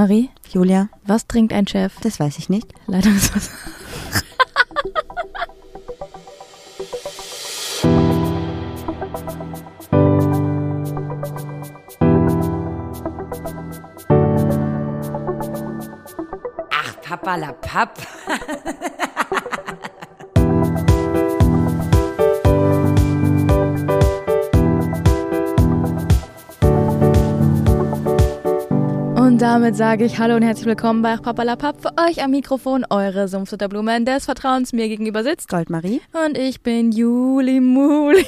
Marie, Julia, was trinkt ein Chef? das weiß ich nicht. Leitungswasser. Ach, Papa la Papp. Und damit sage ich Hallo und herzlich willkommen bei Papalapap. Für euch am Mikrofon eure Sumpfsutterblumen des Vertrauens mir gegenüber sitzt. Goldmarie. Und ich bin Juli Muli.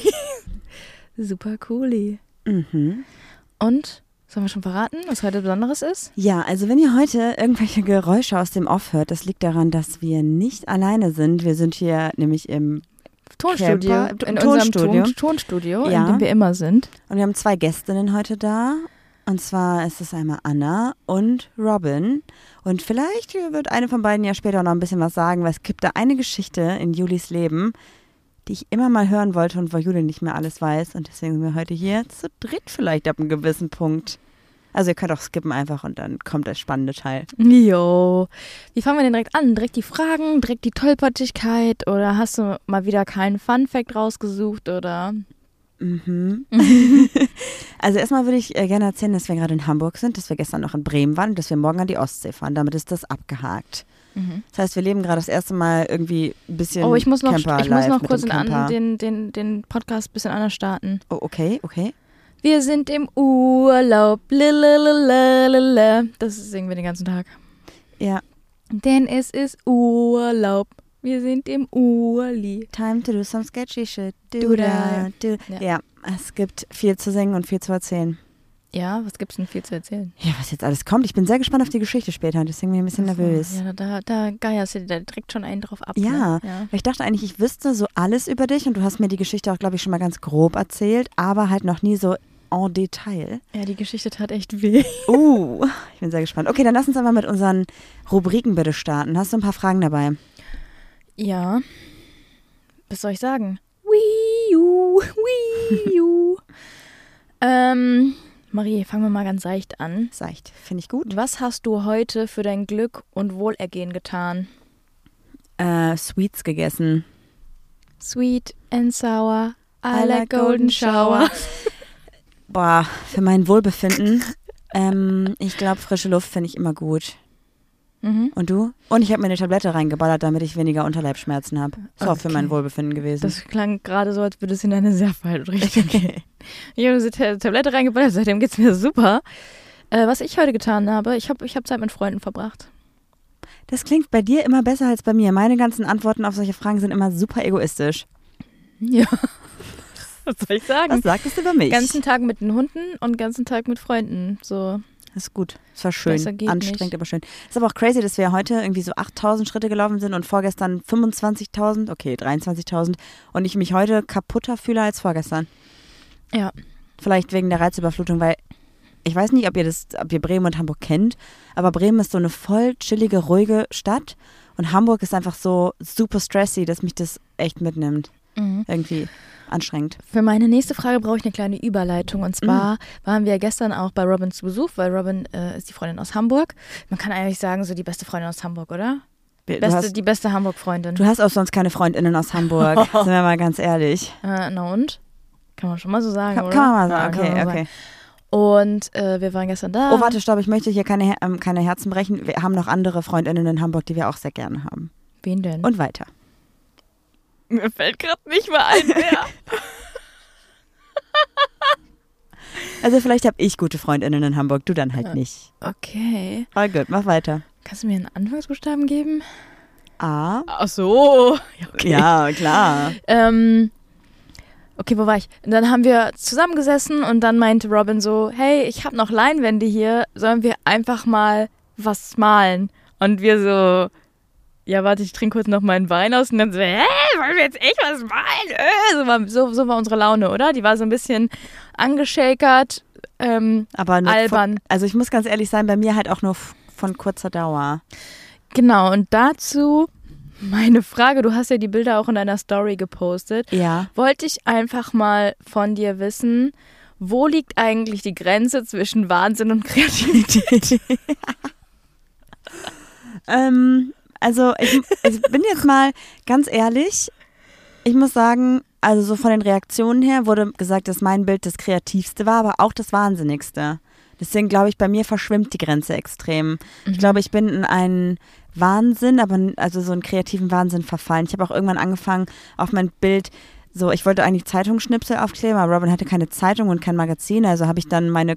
Super cooli. Mhm. Und, sollen wir schon verraten, was heute Besonderes ist? Ja, also wenn ihr heute irgendwelche Geräusche aus dem Off hört, das liegt daran, dass wir nicht alleine sind. Wir sind hier nämlich im Tonstudio. Camper, in Tonstudio. unserem Ton Tonstudio, Ja. in dem wir immer sind. und wir haben zwei Gästinnen heute da. Und zwar ist es einmal Anna und Robin. Und vielleicht wird eine von beiden ja später noch ein bisschen was sagen, weil es gibt da eine Geschichte in Julis Leben, die ich immer mal hören wollte und wo Juli nicht mehr alles weiß. Und deswegen sind wir heute hier zu dritt vielleicht ab einem gewissen Punkt. Also ihr könnt auch skippen einfach und dann kommt der spannende Teil. Jo. Wie fangen wir denn direkt an? Direkt die Fragen, direkt die Tollpatschigkeit oder hast du mal wieder keinen Fun-Fact rausgesucht oder? Mhm. also erstmal würde ich äh, gerne erzählen, dass wir gerade in Hamburg sind, dass wir gestern noch in Bremen waren und dass wir morgen an die Ostsee fahren. Damit ist das abgehakt. Das heißt, wir leben gerade das erste Mal irgendwie ein bisschen Oh, ich muss noch, Camper ich muss noch kurz an, den, den, den Podcast ein bisschen anders starten. Oh, okay, okay. Wir sind im Urlaub. Lalalala. Das singen wir den ganzen Tag. Ja, Denn es ist Urlaub. Wir sind im Urli. time to do some sketchy shit. Do, da, do. Ja. Ja. es gibt viel zu singen und viel zu erzählen. Ja, was gibt's denn viel zu erzählen? Ja, was jetzt alles kommt. Ich bin sehr gespannt auf die Geschichte später, deswegen bin ich ein bisschen nervös. Ja, da, da geierst du dir da direkt schon einen drauf ab. Ja, Ne? ja. ich dachte eigentlich, ich wüsste so alles über dich und du hast mir die Geschichte auch, glaube ich, schon mal ganz grob erzählt, aber halt noch nie so en Detail. Ja, die Geschichte tat echt weh. Uh, ich bin sehr gespannt. Okay, dann lass uns aber mit unseren Rubriken bitte starten. Hast du ein paar Fragen dabei? Ja. Was soll ich sagen? Wii U, Wii U. ähm, Marie, fangen wir mal ganz seicht an. Seicht, finde ich gut. Was hast du heute für dein Glück und Wohlergehen getan? Äh, Sweets gegessen. Sweet and sour, I like golden shower. Boah, für mein Wohlbefinden. ähm, ich glaube, frische Luft finde ich immer gut. Mhm. Und du? Und ich habe mir eine Tablette reingeballert, damit ich weniger Unterleibschmerzen habe. Ist auch für Okay. mein Wohlbefinden gewesen. Das klang gerade so, als würde es in eine sehr falsche Richtung gehen. Ich habe diese Ta- Tablette reingeballert, seitdem geht's mir super. Äh, was ich heute getan habe, ich habe ich hab Zeit mit Freunden verbracht. Das klingt bei dir immer besser als bei mir. Meine ganzen Antworten auf solche Fragen sind immer super egoistisch. Ja. Was soll ich sagen? Was sagtest du über mich? ganzen Tag mit den Hunden und ganzen Tag mit Freunden. So. Das ist gut. Es war schön. Anstrengend, nicht. aber schön. Ist aber auch crazy, dass wir heute irgendwie so 8000 Schritte gelaufen sind und vorgestern 25.000, okay, 23.000 und ich mich heute kaputter fühle als vorgestern. Ja. Vielleicht wegen der Reizüberflutung, weil ich weiß nicht, ob ihr das, ob ihr Bremen und Hamburg kennt, aber Bremen ist so eine voll chillige, ruhige Stadt und Hamburg ist einfach so super stressy, dass mich das echt mitnimmt. Mhm. Irgendwie anstrengend. Für meine nächste Frage brauche ich eine kleine Überleitung. Und zwar waren wir gestern auch bei Robin zu Besuch, weil Robin äh, ist die Freundin aus Hamburg. Man kann eigentlich sagen, so die beste Freundin aus Hamburg, oder? Beste, hast, die beste Hamburg-Freundin. du hast auch sonst keine Freundinnen aus Hamburg, sind wir mal ganz ehrlich. Äh, na und? Kann man schon mal so sagen, Kann, oder? kann man mal Ja, sagen. man Okay, mal okay. Und äh, wir waren gestern da. Oh, warte, stopp, ich möchte hier keine, ähm, keine Herzen brechen. Wir haben noch andere Freundinnen in Hamburg, die wir auch sehr gerne haben. Wen denn? Und weiter. Mir fällt gerade nicht mal ein, wer. Also vielleicht habe ich gute Freundinnen in Hamburg, du dann halt nicht. okay. All gut, mach weiter. Kannst du mir einen Anfangsbuchstaben geben? A. Ach so. Ja, okay. Ja, klar. Ähm, okay, wo war ich? Und dann haben wir zusammengesessen und dann meinte Robin so, hey, ich habe noch Leinwände hier, sollen wir einfach mal was malen? Und wir so, ja, warte, ich trinke kurz noch meinen Wein aus und dann so, hä, wollen wir jetzt echt was malen? Äh, so, war, so, so war unsere Laune, oder? Die war so ein bisschen angeschäkert, ähm, Aber albern. Von, also ich muss ganz ehrlich sein, bei mir halt auch nur von kurzer Dauer. Genau, und dazu meine Frage, du hast ja die Bilder auch in deiner Story gepostet. Ja. wollte ich einfach mal von dir wissen, wo liegt eigentlich die Grenze zwischen Wahnsinn und Kreativität? Ähm, also ich, ich bin jetzt mal ganz ehrlich. Ich muss sagen, also so von den Reaktionen her wurde gesagt, dass mein Bild das kreativste war, aber auch das wahnsinnigste. Deswegen glaube ich, bei mir verschwimmt die Grenze extrem. Ich glaube, ich bin in einen Wahnsinn, aber also so einen kreativen Wahnsinn verfallen. Ich habe auch irgendwann angefangen, auf mein Bild so, ich wollte eigentlich Zeitungsschnipsel aufkleben, aber Robin hatte keine Zeitung und kein Magazin, also habe ich dann meine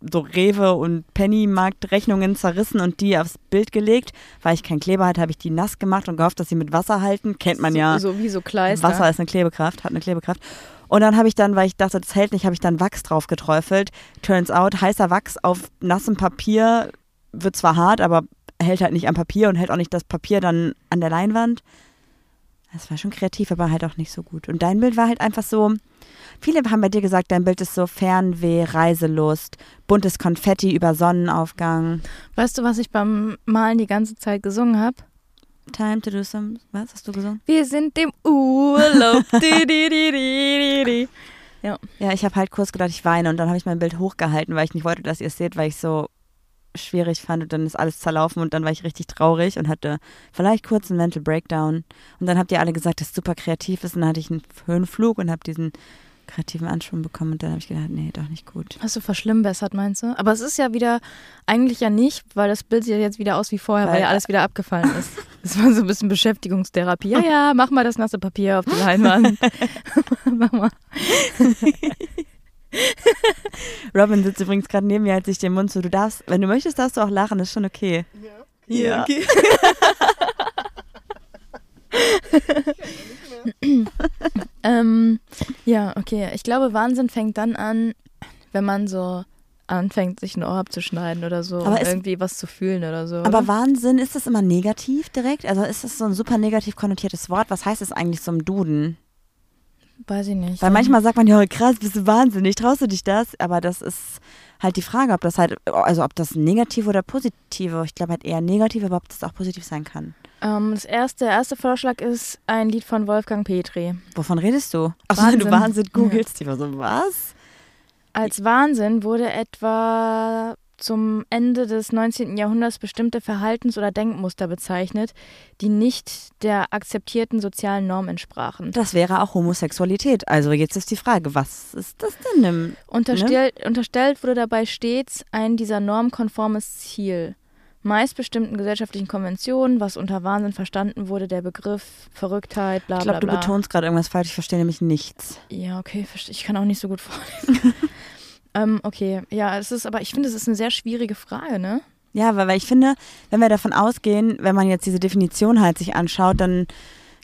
so Rewe und Pennymarkt-Rechnungen zerrissen und die aufs Bild gelegt. Weil ich keinen Kleber hatte, habe ich die nass gemacht und gehofft, dass sie mit Wasser halten. Kennt man ja. So, so wie so Kleister. Wasser ist eine Klebekraft, hat eine Klebekraft. Und dann habe ich dann, weil ich dachte, das hält nicht, habe ich dann Wachs drauf geträufelt. Turns out, heißer Wachs auf nassem Papier wird zwar hart, aber hält halt nicht am Papier und hält auch nicht das Papier dann an der Leinwand. Das war schon kreativ, aber halt auch nicht so gut. Und dein Bild war halt einfach so. Viele haben bei dir gesagt, dein Bild ist so Fernweh, Reiselust, buntes Konfetti über Sonnenaufgang. Weißt du, was ich beim Malen die ganze Zeit gesungen habe? Time to do some. Was hast du gesungen? Wir sind im Urlaub. di, di, di, di. Ja, ich habe halt kurz gedacht, ich weine und dann habe ich mein Bild hochgehalten, weil ich nicht wollte, dass ihr es seht, weil ich so schwierig fand und dann ist alles zerlaufen und dann war ich richtig traurig und hatte vielleicht kurz einen Mental Breakdown und dann habt ihr alle gesagt, dass es super kreativ ist und dann hatte ich einen Höhenflug und habe diesen kreativen Anschwung bekommen und dann habe ich gedacht, nee, doch nicht gut. Hast du verschlimmbessert, meinst du? Aber es ist ja wieder, eigentlich ja nicht, weil das Bild sieht ja jetzt wieder aus wie vorher, weil, Weil- ja alles wieder abgefallen ist. Das war so ein bisschen Beschäftigungstherapie. Ja, ja, mach mal das nasse Papier auf die Leinwand. mach mal. Robin sitzt übrigens gerade neben mir, hält sich den Mund zu. Du darfst, wenn du möchtest, darfst du auch lachen, das ist schon okay. Ja. okay. ähm, ja, okay. Ich glaube, Wahnsinn fängt dann an, wenn man so anfängt, sich ein Ohr abzuschneiden oder so, Aber um es- irgendwie was zu fühlen oder so. Aber oder? Wahnsinn, ist das immer negativ direkt? Also ist das so ein super negativ konnotiertes Wort? Was heißt das eigentlich so im Duden? Weiß ich nicht. Weil manchmal sagt man ja, krass, bist du wahnsinnig, traust du dich das? Aber das ist halt die Frage, ob das halt, also ob das negativ oder positive, ich glaube halt eher negativ, aber ob das auch positiv sein kann. Ähm, das erste, der erste Vorschlag ist ein Lied von Wolfgang Petri. Wovon redest du? Achso, Wahnsinn. du Wahnsinn googelst. Die war so, was? Als Wahnsinn wurde etwa zum Ende des 19. Jahrhunderts bestimmte Verhaltens- oder Denkmuster bezeichnet, die nicht der akzeptierten sozialen Norm entsprachen. Das wäre auch Homosexualität. Also jetzt ist die Frage, was ist das denn? Im, Unterstell, Unterstellt wurde dabei stets ein dieser normkonformes Ziel. Meist bestimmten gesellschaftlichen Konventionen, was unter Wahnsinn verstanden wurde, der Begriff Verrücktheit, bla ich bla glaube, du bla. betonst gerade irgendwas falsch, ich verstehe nämlich nichts. Ja, okay, ich kann auch nicht so gut vorlesen. ähm, okay, ja, es ist, aber ich finde, es ist eine sehr schwierige Frage, ne? Ja, weil, weil ich finde, wenn wir davon ausgehen, wenn man jetzt diese Definition halt sich anschaut, dann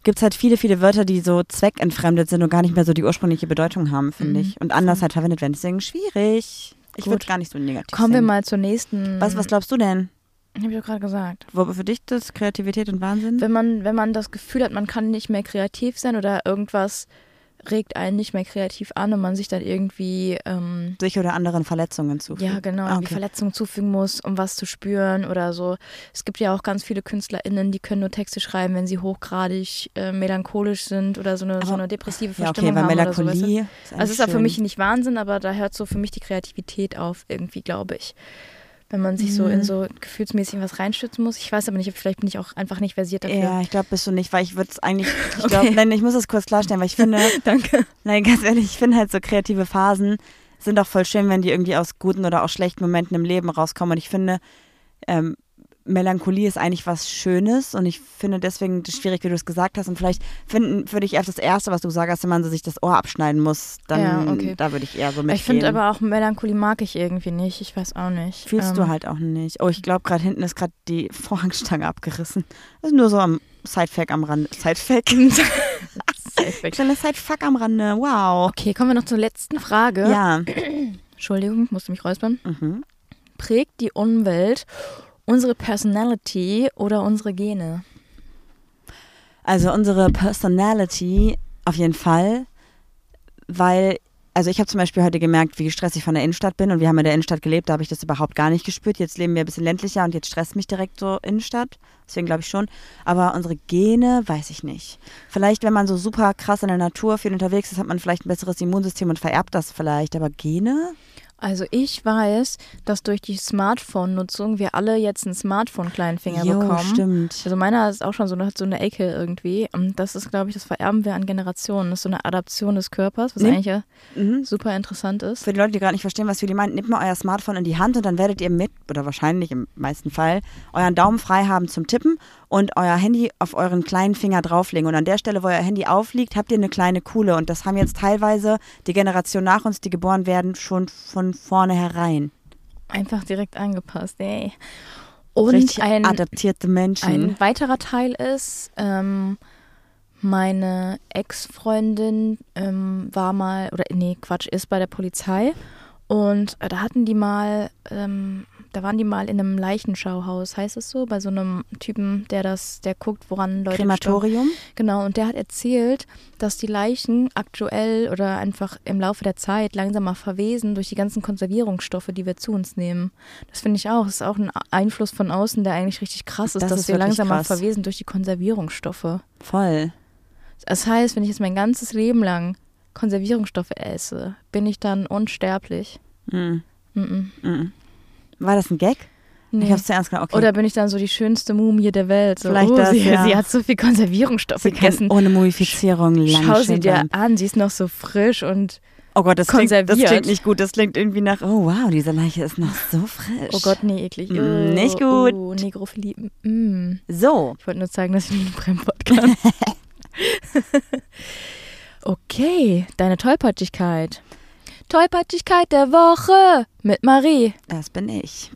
gibt es halt viele, viele Wörter, die so zweckentfremdet sind und gar nicht mehr so die ursprüngliche Bedeutung haben, finde Mhm. ich. Und anders halt verwendet werden. Deswegen schwierig. Ich würde es gar nicht so negativ Kommen wir sehen. mal zur nächsten. Was, was glaubst du denn? Habe ich doch gerade gesagt. Wo für dich das Kreativität und Wahnsinn? Wenn man, wenn man das Gefühl hat, man kann nicht mehr kreativ sein oder irgendwas regt einen nicht mehr kreativ an und man sich dann irgendwie ähm, Sich oder anderen Verletzungen zufügen. ja genau Ah, okay. Verletzungen zufügen muss, um was zu spüren oder so. Es gibt ja auch ganz viele KünstlerInnen, die können nur Texte schreiben, wenn sie hochgradig äh, melancholisch sind oder so eine, so Aber- eine depressive Ja, Verstimmung okay, weil haben oder so. Weißt du? Melancholie. ist Also es ist ja für mich nicht Wahnsinn, aber da hört so für mich die Kreativität auf, irgendwie, glaube ich. Wenn man sich so in Mhm. so gefühlsmäßig was reinstützen muss. Ich weiß aber nicht, vielleicht bin ich auch einfach nicht versiert dafür. Ja, ich glaube, bist du nicht, weil ich würde es eigentlich, ich Okay. glaube, nein, ich muss das kurz klarstellen, weil ich finde, Danke. nein, ganz ehrlich, ich finde halt so kreative Phasen sind auch voll schön, wenn die irgendwie aus guten oder auch schlechten Momenten im Leben rauskommen. Und ich finde, ähm, Melancholie ist eigentlich was Schönes und ich finde deswegen das schwierig, wie du es gesagt hast. Und vielleicht finden, würde ich erst das Erste, was du sagst, wenn man so sich das Ohr abschneiden muss, dann Ja, okay. da würde ich eher so mitgehen. Ich finde aber auch Melancholie mag ich irgendwie nicht. Ich weiß auch nicht. Fühlst Ähm, du halt auch nicht. Oh, ich glaube, gerade hinten ist gerade die Vorhangstange abgerissen. Das ist nur so am Sidefact am Rande. Sidefact? Weg. Kleiner Sidefuck am Rande. Wow. Okay, kommen wir noch zur letzten Frage. Ja. Entschuldigung, musste mich räuspern. Mhm. Prägt die Umwelt unsere Personality oder unsere Gene? Also unsere Personality auf jeden Fall, weil, also ich habe zum Beispiel heute gemerkt, wie gestresst ich von der Innenstadt bin und wir haben in der Innenstadt gelebt, da habe ich das überhaupt gar nicht gespürt. Jetzt leben wir ein bisschen ländlicher und jetzt stresst mich direkt so Innenstadt, deswegen glaube ich schon. Aber unsere Gene, weiß ich nicht. Vielleicht, wenn man so super krass in der Natur viel unterwegs ist, hat man vielleicht ein besseres Immunsystem und vererbt das vielleicht, aber Gene? Also ich weiß, dass durch die Smartphone-Nutzung wir alle jetzt einen Smartphone-Kleinfinger Jo, bekommen. stimmt. Also meiner ist auch schon so, hat so eine Ecke irgendwie. Und das ist, glaube ich, das vererben wir an Generationen. Das ist so eine Adaption des Körpers, was Nimm- eigentlich ja Mhm. super interessant ist. Für die Leute, die gerade nicht verstehen, was Julie meint, nehmt mal euer Smartphone in die Hand und dann werdet ihr mit, oder wahrscheinlich im meisten Fall, euren Daumen frei haben zum Tippen und euer Handy auf euren kleinen Finger drauflegen. Und an der Stelle, wo euer Handy aufliegt, habt ihr eine kleine Kuhle. Und das haben jetzt teilweise die Generation nach uns, die geboren werden, schon von vornherein. Einfach direkt angepasst, ey. Und Richtig ein, adaptierte Menschen. ein weiterer Teil ist, ähm, meine Ex-Freundin ähm, war mal, oder nee, Quatsch, ist bei der Polizei. Und äh, da hatten die mal, ähm, da waren die mal in einem Leichenschauhaus, heißt es so, bei so einem Typen, der das, der guckt, woran Leute Krematorium. Genau, und der hat erzählt, dass die Leichen aktuell oder einfach im Laufe der Zeit langsam mal verwesen durch die ganzen Konservierungsstoffe, die wir zu uns nehmen. Das finde ich auch. Das ist auch ein Einfluss von außen, der eigentlich richtig krass ist, Das dass ist wir wirklich langsam krass. verwesen durch die Konservierungsstoffe. Voll. Das heißt, wenn ich jetzt mein ganzes Leben lang Konservierungsstoffe esse, bin ich dann unsterblich. Mhm. Mhm. Mhm. War das ein Gag? Nee. Ich hab's zuerst gedacht, okay. Oder bin ich dann so die schönste Mumie der Welt? So, Vielleicht oh, das, sie, ja. sie hat so viel Konservierungsstoffe sie gegessen. ohne Mumifizierung lange Schau sie dir an, sie ist noch so frisch und Oh Gott, das klingt, das klingt nicht gut. Das klingt irgendwie nach, oh wow, diese Leiche ist noch so frisch. Oh Gott, nee, eklig. Mm, Oh, nicht gut. Oh, Negrophilie. Mm. So, Ich wollte nur zeigen, dass ich nicht Brennwort kann. okay, deine Tollpatschigkeit. Tollpatschigkeit der Woche mit Marie. das bin ich.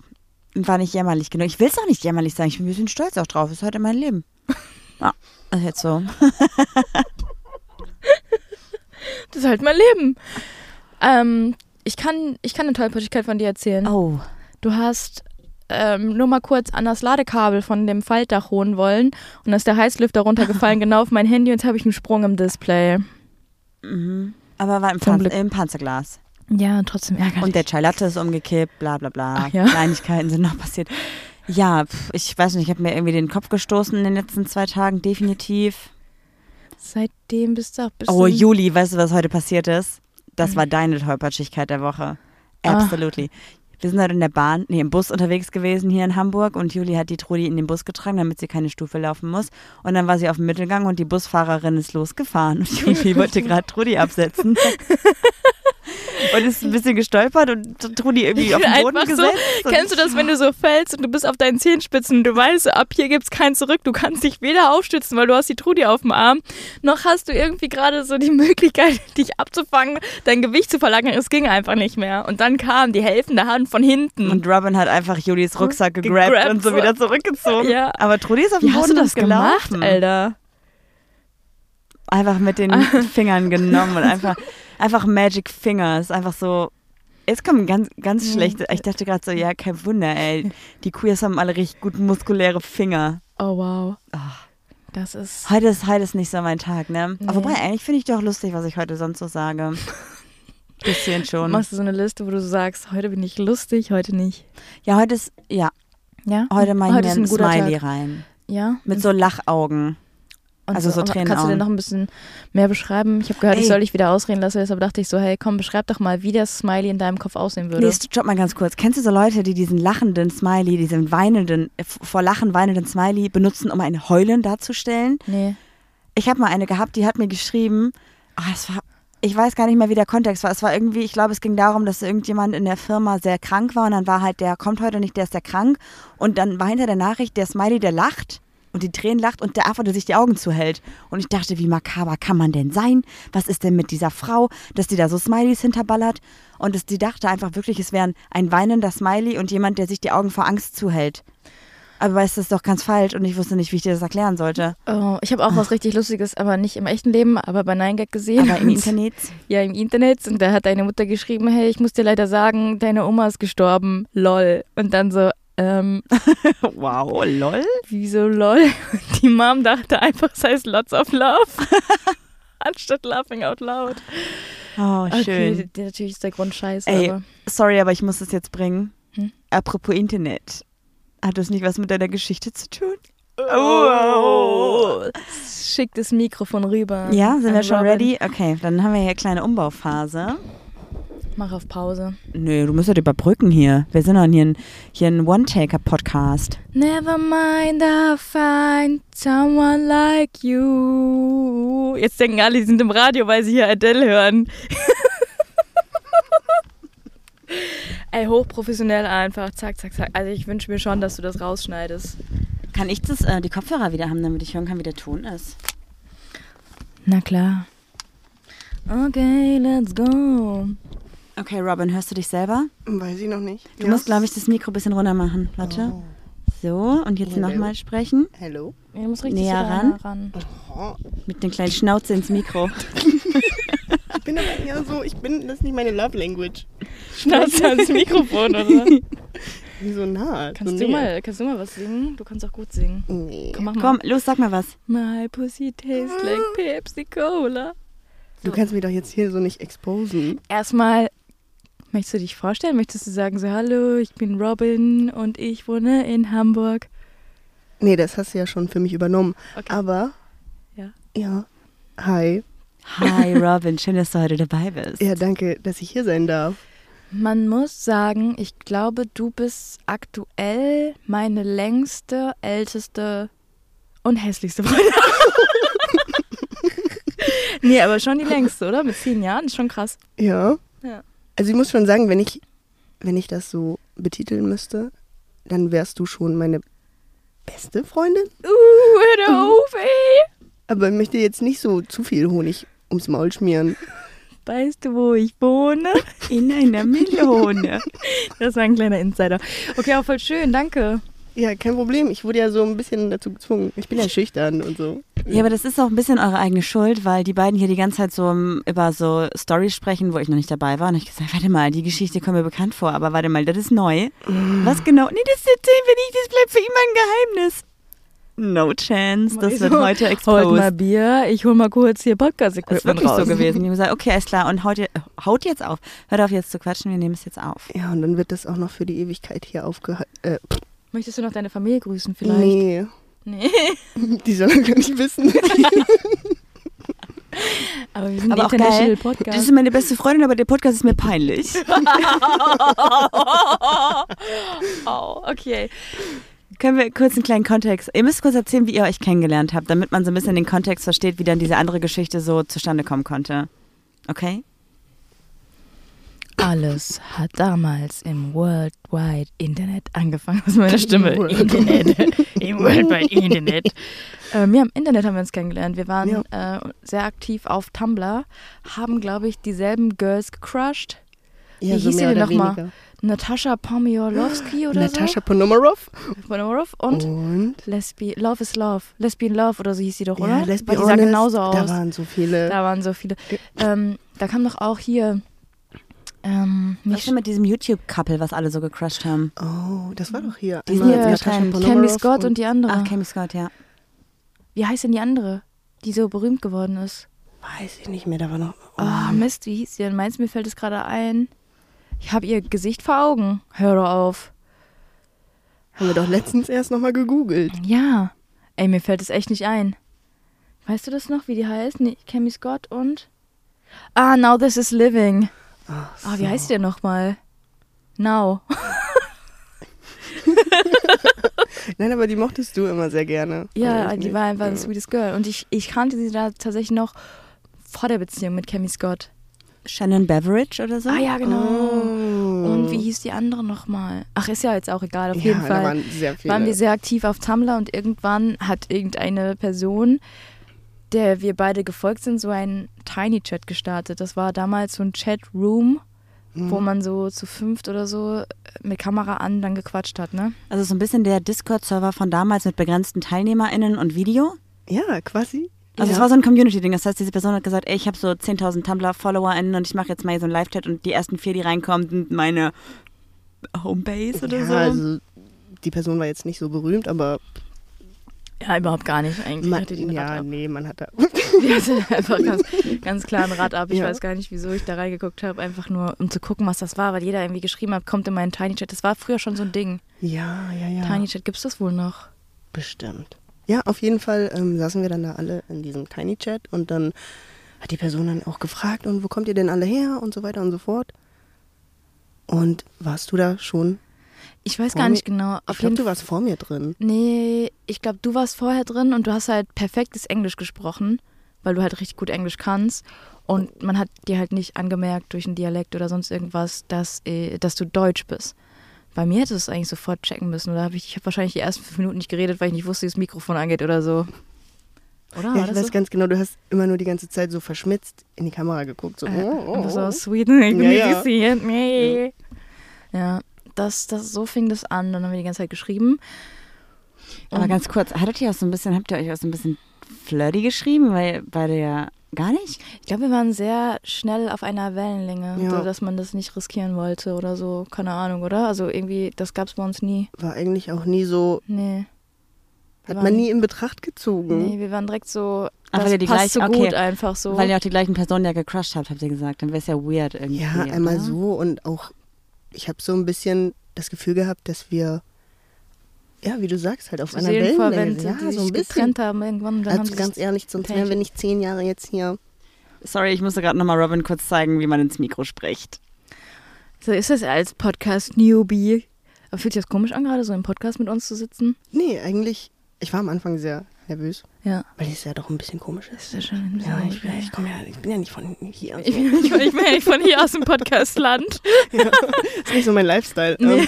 War nicht jämmerlich genug. Ich will es auch nicht jämmerlich sein. Ich bin ein bisschen stolz auch drauf. Das ist heute mein Leben. Ja, das ist jetzt so. Das ist halt mein Leben. Ähm, ich, kann, ich kann eine Tollpatschigkeit von dir erzählen. Oh, Du hast ähm, nur mal kurz an das Ladekabel von dem Faltdach holen wollen und da ist der Heißlüfter runtergefallen, genau auf mein Handy und jetzt habe ich einen Sprung im Display. mhm. aber war im, Glück. im Panzerglas. Ja, trotzdem ärgerlich. Und der Chai Latte ist umgekippt, bla bla bla. Ach ja. Kleinigkeiten sind noch passiert. Ja, pf, ich weiß nicht, ich habe mir irgendwie den Kopf gestoßen in den letzten zwei Tagen, definitiv. Seitdem bist du auch bisschen Oh, Juli, weißt du, was heute passiert ist? Das Mhm. war deine Tollpatschigkeit der Woche. Ah. Absolutely. Wir sind heute in der Bahn, nee, im Bus unterwegs gewesen hier in Hamburg und Juli hat die Trudi in den Bus getragen, damit sie keine Stufe laufen muss. Und dann war sie auf dem Mittelgang und die Busfahrerin ist losgefahren und Juli wollte gerade Trudi absetzen. und ist ein bisschen gestolpert und Trudi irgendwie auf den Boden so, gesetzt. und Kennst du das, wenn du so fällst und du bist auf deinen Zehenspitzen und du weißt, ab hier gibt's kein Zurück, du kannst dich weder aufstützen, weil du hast die Trudi auf dem Arm, noch hast du irgendwie gerade so die Möglichkeit, dich abzufangen, dein Gewicht zu verlagern. Es ging einfach nicht mehr. Und dann kam die helfende Hand von hinten. Und Robin hat einfach Julis Rucksack gegrabt Gegrabt, und so so. wieder zurückgezogen. Ja. Aber Trudi ist auf dem Wie hast Boden du das gelaufen. gemacht, Alter? Einfach mit den Fingern genommen und einfach, einfach Magic Fingers. Einfach so. Jetzt kommen ganz, ganz schlechte. Ich dachte gerade so, ja, kein Wunder, ey. Die Queers haben alle richtig gut muskuläre Finger. Oh, wow. Ach. Das ist. Heute ist, heute ist nicht so mein Tag, ne? Nee. Aber wobei, eigentlich finde ich doch lustig, was ich heute sonst so sage. Bisschen schon. Machst du so eine Liste, wo du sagst, heute bin ich lustig, heute nicht. Ja, heute ist, ja, Ja? heute mache ich mir ein Smiley Tag. rein. Ja. Mit so Lachaugen. Und also so und Kannst du dir noch ein bisschen mehr beschreiben? Ich habe gehört, ich Ey. soll dich wieder ausreden lassen, deshalb dachte ich so, hey, komm, beschreib doch mal, wie das Smiley in deinem Kopf aussehen würde. Nee, stopp mal ganz kurz. Kennst du so Leute, die diesen lachenden Smiley, diesen weinenden, äh, vor Lachen weinenden Smiley benutzen, um ein Heulen darzustellen? Nee. Ich habe mal eine gehabt, die hat mir geschrieben, ah, es war, ich weiß gar nicht mehr, wie der Kontext war. Es war irgendwie, ich glaube, es ging darum, dass irgendjemand in der Firma sehr krank war und dann war halt, der kommt heute nicht, der ist sehr krank. Und dann war hinter der Nachricht der Smiley, der lacht und die Tränen lacht und der Affe, der sich die Augen zuhält. Und ich dachte, wie makaber kann man denn sein? Was ist denn mit dieser Frau, dass die da so Smileys hinterballert? Und es, die dachte einfach wirklich, es wären ein weinender Smiley und jemand, der sich die Augen vor Angst zuhält. Aber weißt du, das ist doch ganz falsch und ich wusste nicht, wie ich dir das erklären sollte. Oh, ich habe auch was richtig Lustiges, aber nicht im echten Leben, aber bei 9gag gesehen. Aber im Internet. Ja, im Internet. Und da hat deine Mutter geschrieben, hey, ich muss dir leider sagen, deine Oma ist gestorben. Lol. Und dann so, ähm, Wow, lol. wieso lol? Die Mom dachte einfach, es heißt Lots of Love. Anstatt laughing out loud. Oh, Okay, schön. d- natürlich ist der Grund scheiße, Ey, aber. sorry, aber ich muss das jetzt bringen. Hm? Apropos Internet. Hat das nicht was mit deiner Geschichte zu tun? Oh. Schick das Mikrofon rüber. Ja, sind wir schon Robin. ready? Okay, dann haben wir hier eine kleine Umbaufphase. Mach auf Pause. Nö, du musst das überbrücken hier. Wir sind doch hier ein, hier ein One-Taker-Podcast. Never mind, I'll find someone like you. Jetzt denken alle, die sind im Radio, weil sie hier Adele hören. Ey, hochprofessionell einfach. Zack, zack, zack. Also ich wünsche mir schon, dass du das rausschneidest. Kann ich das, äh, die Kopfhörer wieder haben, damit ich hören kann, wie der Ton ist? Na klar. Okay, let's go. Okay, Robin, hörst du dich selber? Weiß ich noch nicht. Du musst, glaube ich, das Mikro ein bisschen runter machen. Warte. Oh. So, und jetzt nochmal sprechen. Hello. Ja, du musst richtig Näher ran. ran. Oh, Mit dem kleinen Schnauze ins Mikro. ich bin aber eher so, ich bin, das ist nicht meine Love Language. Schnauze ans Mikrofon, oder? Wie so nah. Kannst so du, näher. mal, kannst du mal was singen? Du kannst auch gut singen. Nee. Komm, mach mal. Komm, los, sag mal was. My pussy tastes like Pepsi Cola. Du kannst mich doch jetzt hier so nicht exposen. Erstmal, möchtest du dich vorstellen? Möchtest du sagen so, hallo, ich bin Robin und ich wohne in Hamburg? Nee, das hast du ja schon für mich übernommen. Okay. Aber. Ja. Ja. Hi. Hi, Robin, schön, dass du heute dabei bist. Ja, danke, dass ich hier sein darf. Man muss sagen, ich glaube, du bist aktuell meine längste, älteste und hässlichste Freundin. nee, aber schon die längste, oder? Mit zehn Jahren ist schon krass. Ja. Ja. Also ich muss schon sagen, wenn ich, wenn ich das so betiteln müsste, dann wärst du schon meine beste Freundin. Uh, hör doch auf, ey. Aber ich möchte jetzt nicht so zu viel Honig ums Maul schmieren. Weißt du, wo ich wohne? In einer Melone. Das war ein kleiner Insider. Okay, auch voll schön, danke. Ja, kein Problem. Ich wurde ja so ein bisschen dazu gezwungen. Ich bin ja schüchtern und so. Ja, aber das ist auch ein bisschen eure eigene Schuld, weil die beiden hier die ganze Zeit so über so Stories sprechen, wo ich noch nicht dabei war. Und ich gesagt, warte mal, die Geschichte kommt mir bekannt vor, aber warte mal, das ist neu. Was genau? Nee, das erzählen wir nicht, das bleibt für immer ein Geheimnis. No chance, das wird heute Holt mal exposed. Bier, ich hol mal kurz hier Das ist Podcast-Equipment wirklich raus. so gewesen. Die haben gesagt, okay, alles klar, und haut, haut jetzt auf. Hört auf jetzt zu quatschen, wir nehmen es jetzt auf. Ja, und dann wird das auch noch für die Ewigkeit hier aufgehalten. Äh, Möchtest du noch deine Familie grüßen vielleicht? nee, Nee. die sollen gar nicht wissen. Aber wir sind Aber auch International geil. Podcast. Das ist meine beste Freundin, aber der Podcast ist mir peinlich. oh, okay. Können wir kurz einen kleinen Kontext. Ihr müsst kurz erzählen, wie ihr euch kennengelernt habt, damit man so ein bisschen den Kontext versteht, wie dann diese andere Geschichte so zustande kommen konnte. Okay? Alles hat damals im World Wide Internet angefangen. Das ist meine Stimme. Internet. Im World Wide Internet. Ähm, ja, im Internet haben wir uns kennengelernt. Wir waren äh, sehr aktiv auf Tumblr, haben, glaube ich, dieselben Girls gecrushed. Ja, Wie hieß sie denn oder noch mal? weniger. Natascha Pomiolowski oder Natascha Ponomarov so. Ponomarov und und Lesbi Love is Love. Lesbian Love oder so hieß sie doch, oder? ja, be Weil die sah honest, genauso aus. Da waren so viele. Da waren so viele. Ähm, da kam doch auch hier. Ähm, Was nicht denn mit diesem YouTube-Couple, was alle so gecrushed haben? oh, das war doch hier. Die sind jetzt Cammy Scott und die andere. Ach, Cammy Scott, ja. Wie heißt denn die andere, die so berühmt geworden ist? Weiß ich nicht mehr, da war noch. Oh, Ah, Mist, wie hieß sie denn? Meinst du, mir fällt es gerade ein? Ich habe ihr Gesicht vor Augen. Hör doch auf. haben wir doch letztens erst nochmal gegoogelt. Ja. Ey, mir fällt es echt nicht ein. Weißt du das noch, wie die heißt? Nee, Cammy Scott und. Ah, Now This Is Living. Ach, Ah, wie so. heißt die denn nochmal? Now. Nein, aber die mochtest du immer sehr gerne. Ja, ich die nicht. war einfach ein Ja. sweetes Girl. Und ich, ich kannte sie da tatsächlich noch vor der Beziehung mit Cammy Scott. Shannon Beveridge oder so? Ah ja, genau. Oh. Und wie hieß die andere nochmal? Ach, ist ja jetzt auch egal, auf ja, jeden Da Fall. waren sehr viele. waren wir sehr aktiv auf Tumblr und irgendwann hat irgendeine Person, der wir beide gefolgt sind, so einen Tiny Chat gestartet. Das war damals so ein Chat-Room, Mhm. wo man so zu fünft oder so mit Kamera an dann gequatscht hat, ne? Also so ein bisschen der Discord-Server von damals mit begrenzten TeilnehmerInnen und Video. ja, quasi. Also ja. es war so ein Community-Ding. Das heißt, diese Person hat gesagt, ey, ich habe so 10.000 Tumblr-FollowerInnen und ich mache jetzt mal hier so einen Live-Chat und die ersten vier, die reinkommen, sind meine Homebase oder ja, so. also die Person war jetzt nicht so berühmt, aber Ja, überhaupt gar nicht eigentlich. man, hatte die ja, Rad nee, man hat da. Die hatte einfach ganz, ganz klar ein Rad ab. Ich Ja. weiß gar nicht, wieso ich da reingeguckt habe. Einfach nur, um zu gucken, was das war, weil jeder irgendwie geschrieben hat, kommt in meinen Tiny Chat. Das war früher schon so ein Ding. ja, ja, ja. Tiny Chat gibt's das wohl noch? Bestimmt. Ja, auf jeden Fall ähm, saßen wir dann da alle in diesem Tiny Chat und dann hat die Person dann auch gefragt, und wo kommt ihr denn alle her und so weiter und so fort. Und warst du da schon? Ich weiß Vor gar mir- nicht genau. Ich glaube, du warst vor mir drin. Nee, ich glaube, du warst vorher drin und du hast halt perfektes Englisch gesprochen, weil du halt richtig gut Englisch kannst. Und man hat dir halt nicht angemerkt durch einen Dialekt oder sonst irgendwas, dass, äh, dass du Deutsch bist. Bei mir hättest du es eigentlich sofort checken müssen. Oder hab ich, ich habe wahrscheinlich die ersten fünf Minuten nicht geredet, weil ich nicht wusste, wie das Mikrofon angeht oder so. Oder? ja, ich das weiß so? ganz genau, du hast immer nur die ganze Zeit so verschmitzt in die Kamera geguckt. So, Äh, oh, oh, oh. sweet. Ich bin Ja, ja. Nee. Ja, das, das, so fing das an. Dann haben wir die ganze Zeit geschrieben. Aber Und- ganz kurz, hattet ihr auch so ein bisschen, habt ihr euch auch so ein bisschen flirty geschrieben? Weil beide ja gar nicht? Ich glaube, wir waren sehr schnell auf einer Wellenlänge, Ja. so dass man das nicht riskieren wollte oder so. Keine Ahnung, oder? Also irgendwie, das gab es bei uns nie. War eigentlich auch nie so, Nee. Hat waren- man nie in Betracht gezogen. Nee, wir waren direkt so, Ach, das weil ihr die passt so gleich- gut okay. einfach so. Weil ihr auch die gleichen Personen ja gecrushed habt, habt ihr gesagt. Dann wäre es ja weird irgendwie. Ja, einmal oder? so und auch, ich habe so ein bisschen das Gefühl gehabt, dass wir, ja, wie du sagst, halt auf so einer Wellenlänge die ja, sich so ein bisschen. getrennt haben irgendwann. Dann Also ganz ehrlich, sonst wären wir nicht zehn Jahre jetzt hier. Sorry, ich musste gerade nochmal Robin kurz zeigen, wie man ins Mikro spricht. So ist das als Podcast-Newbie. Aber fühlt sich das komisch an, gerade so im Podcast mit uns zu sitzen? Nee, eigentlich, ich war am Anfang sehr nervös, Ja. weil es ja doch ein bisschen komisch ist. Das ist ja schon Ja, ich, bin- ich, ja, ich bin ja nicht von hier. ich, bin ja nicht, ich bin ja nicht von hier aus dem Podcast-Land. ist nicht so mein Lifestyle. Nee.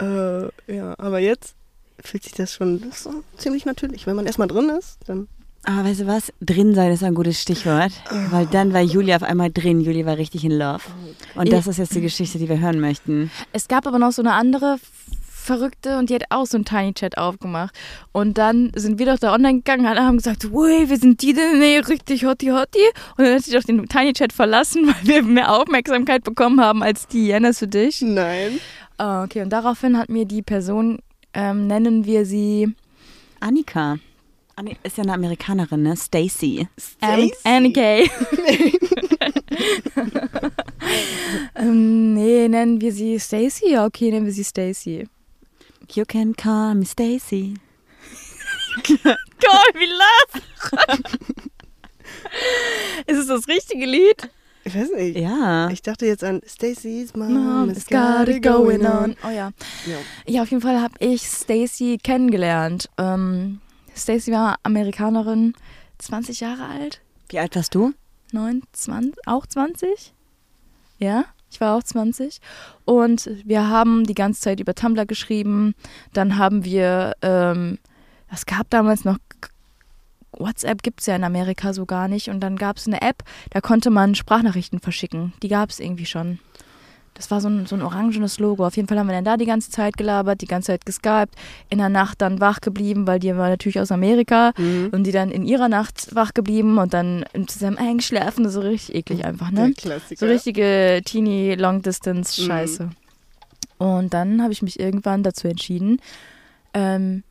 Ähm, äh, ja, aber jetzt fühlt sich das schon das so ziemlich natürlich. Wenn man erstmal drin ist, dann. Aber weißt du was? Drin sein ist ein gutes Stichwort. Weil dann war Julia auf einmal drin. Julia war richtig in Love. Und das ist jetzt die Geschichte, die wir hören möchten. Es gab aber noch so eine andere Verrückte und die hat auch so einen Tiny Chat aufgemacht. Und dann sind wir doch da online gegangen, alle haben gesagt, ui, wir sind die denn? Nee, richtig hotti hotti. Und dann hat sie doch den Tiny Chat verlassen, weil wir mehr Aufmerksamkeit bekommen haben als die. Erinnerst du dich? Nein. Ah, okay, und daraufhin hat mir die Person, ähm, nennen wir sie Annika. Anni ist ja eine Amerikanerin, ne? Stacy. An Annika. ähm, nee, nennen wir sie Stacy? Ja, okay, nennen wir sie Stacy. You can call me Stacy. Gott, wie lach! Ist es das richtige Lied? Ich weiß nicht. Ja. Ich dachte jetzt an Stacy's Mom, Mom, it's it's got it going on. Oh ja. Ja. Ja, auf jeden Fall habe ich Stacy kennengelernt. Ähm, Stacy war Amerikanerin, 20 Jahre alt, Wie alt warst du? 9, 20, auch 20? Ja, ich war auch 20. Und wir haben die ganze Zeit über Tumblr geschrieben. Dann haben wir, ähm, es gab damals noch, WhatsApp gibt es ja in Amerika so gar nicht. Und dann gab es eine App, da konnte man Sprachnachrichten verschicken. Die gab es irgendwie schon. Das war so ein, so ein orangenes Logo. Auf jeden Fall haben wir dann da die ganze Zeit gelabert, die ganze Zeit geskypt, in der Nacht dann wach geblieben, weil die war natürlich aus Amerika Mhm. und die dann in ihrer Nacht wach geblieben und dann zusammen eingeschlafen. So richtig eklig einfach, Der ne? So richtige teeny Long Distance Scheiße. Und dann habe ich mich irgendwann dazu entschieden, ähm,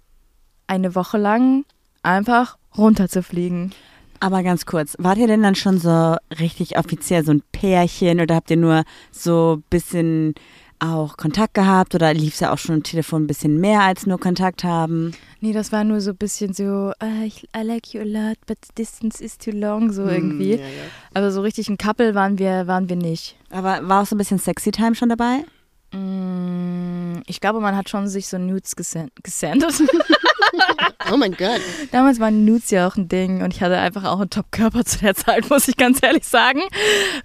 eine Woche lang einfach runterzufliegen. Aber ganz kurz, wart ihr denn dann schon so richtig offiziell so ein Pärchen oder habt ihr nur so ein bisschen auch Kontakt gehabt oder lief es ja auch schon am Telefon ein bisschen mehr als nur Kontakt haben? Nee, das war nur so ein bisschen so, ich, I like you a lot, but the distance is too long, so irgendwie. Mhm, ja, ja. Aber so richtig ein Couple waren wir, waren wir nicht. Aber war auch so ein bisschen Sexy Time schon dabei? Mm, Ich glaube, man hat schon sich so Nudes gesen- gesendet. Oh mein Gott. Damals waren Nudes ja auch ein Ding und ich hatte einfach auch einen Top-Körper zu der Zeit, muss ich ganz ehrlich sagen.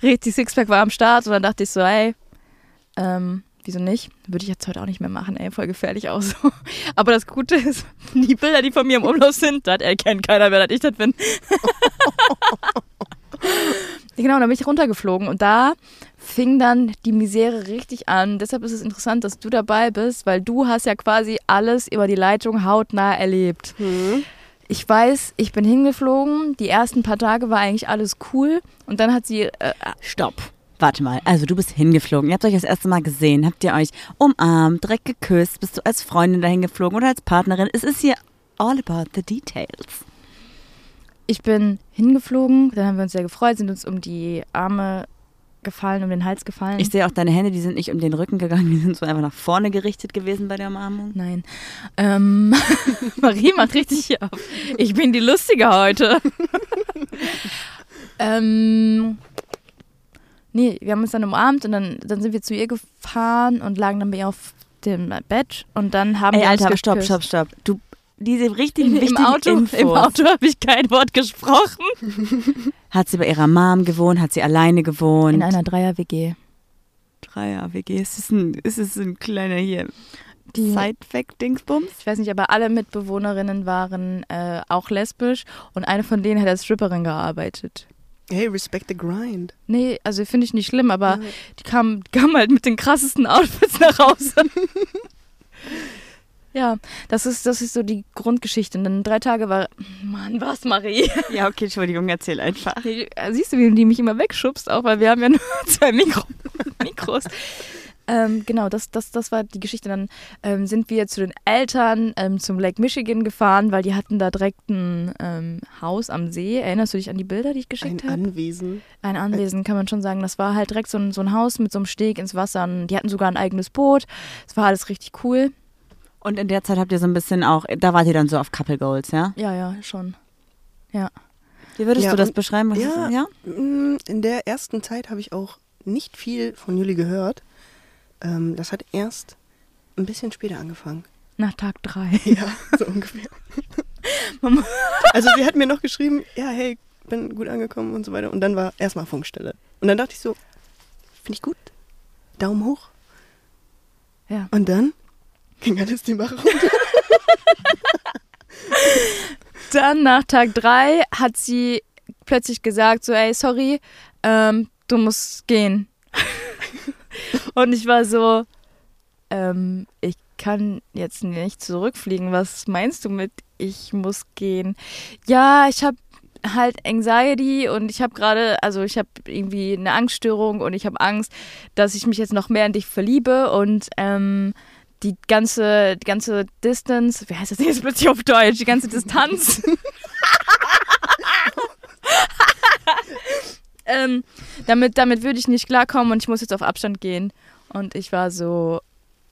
Richtig Sixpack war am Start und dann dachte ich so, ey, ähm, wieso nicht? Würde ich jetzt heute auch nicht mehr machen, ey, voll gefährlich auch so. Aber das Gute ist, die Bilder, die von mir im Umlauf sind, das erkennt keiner mehr, dass ich das bin. Genau, dann bin ich runtergeflogen und da fing dann die Misere richtig an. Deshalb ist es interessant, dass du dabei bist, weil du hast ja quasi alles über die Leitung hautnah erlebt. Mhm. Ich weiß, ich bin hingeflogen. Die ersten paar Tage war eigentlich alles cool. Und dann hat sie, äh, Stopp. Warte mal, also du bist hingeflogen. Ihr habt euch das erste Mal gesehen. Habt ihr euch umarmt, direkt geküsst? Bist du als Freundin dahin geflogen oder als Partnerin? Es ist hier all about the details. Ich bin hingeflogen. Dann haben wir uns sehr gefreut, sind uns um die Arme gefallen, um den Hals gefallen. Ich sehe auch deine Hände, die sind nicht um den Rücken gegangen, die sind so einfach nach vorne gerichtet gewesen bei der Umarmung. Nein. Ähm, Marie macht richtig hier auf. Ich bin die Lustige heute. ähm, Nee, wir haben uns dann umarmt und dann, dann sind wir zu ihr gefahren und lagen dann bei ihr auf dem Bett und dann haben Ey, wir Alter, stopp, stopp, stopp. Du, diese richtigen, Im wichtigen Auto, Infos. Im Auto habe ich kein Wort gesprochen. Hat sie bei ihrer Mom gewohnt? Hat sie alleine gewohnt? In einer Dreier-WG. Dreier-WG. Ist es ein, ist es ein kleiner hier Die- Side-Fact-Dingsbums? Ich weiß nicht, aber alle Mitbewohnerinnen waren äh, auch lesbisch und eine von denen hat als Stripperin gearbeitet. Hey, respect the grind. Nee, also finde ich nicht schlimm, aber Ja. die kamen die kamen halt mit den krassesten Outfits nach Hause. Ja, das ist, das ist so die Grundgeschichte. Und dann drei Tage war. Mann, was, Marie? Ja, okay, Entschuldigung, erzähl einfach. Siehst du, wie die mich immer wegschubst, auch weil wir haben ja nur zwei Mikro Mikros. Ähm, genau, das, das, das war die Geschichte. Dann ähm, sind wir zu den Eltern ähm, zum Lake Michigan gefahren, weil die hatten da direkt ein ähm, Haus am See. Erinnerst du dich an die Bilder, die ich Ein geschickt habe? Anwesen. Ein Anwesen, kann man schon sagen. Das war halt direkt so ein, so ein Haus mit so einem Steg ins Wasser. Und die hatten sogar ein eigenes Boot. Es war alles richtig cool. Und in der Zeit habt ihr so ein bisschen auch, da wart ihr dann so auf Couple Goals, ja? Ja, ja, schon. Wie würdest Ja, du das beschreiben? Was ja. ja? Mm, In der ersten Zeit habe ich auch nicht viel von Juli gehört. Ähm, das hat erst ein bisschen später angefangen. Nach Tag drei. Ja, so ungefähr. Mama. also sie hat mir noch geschrieben, ja, hey, bin gut angekommen und so weiter. Und dann war erstmal Funkstelle. Und dann dachte ich so, finde ich gut. Daumen hoch. Ja. Und dann ging alles die Mache runter. Dann nach Tag drei hat sie plötzlich gesagt, so, ey, sorry, ähm, du musst gehen. Und ich war so, ähm, ich kann jetzt nicht zurückfliegen. Was meinst du mit, ich muss gehen? Ja, ich habe halt Anxiety und ich habe gerade, also ich habe irgendwie eine Angststörung und ich habe Angst, dass ich mich jetzt noch mehr in dich verliebe und ähm, die ganze, die ganze Distance, wie heißt das jetzt plötzlich auf Deutsch? Die ganze Distanz. ähm, damit, damit würde ich nicht klarkommen und ich muss jetzt auf Abstand gehen. Und ich war so,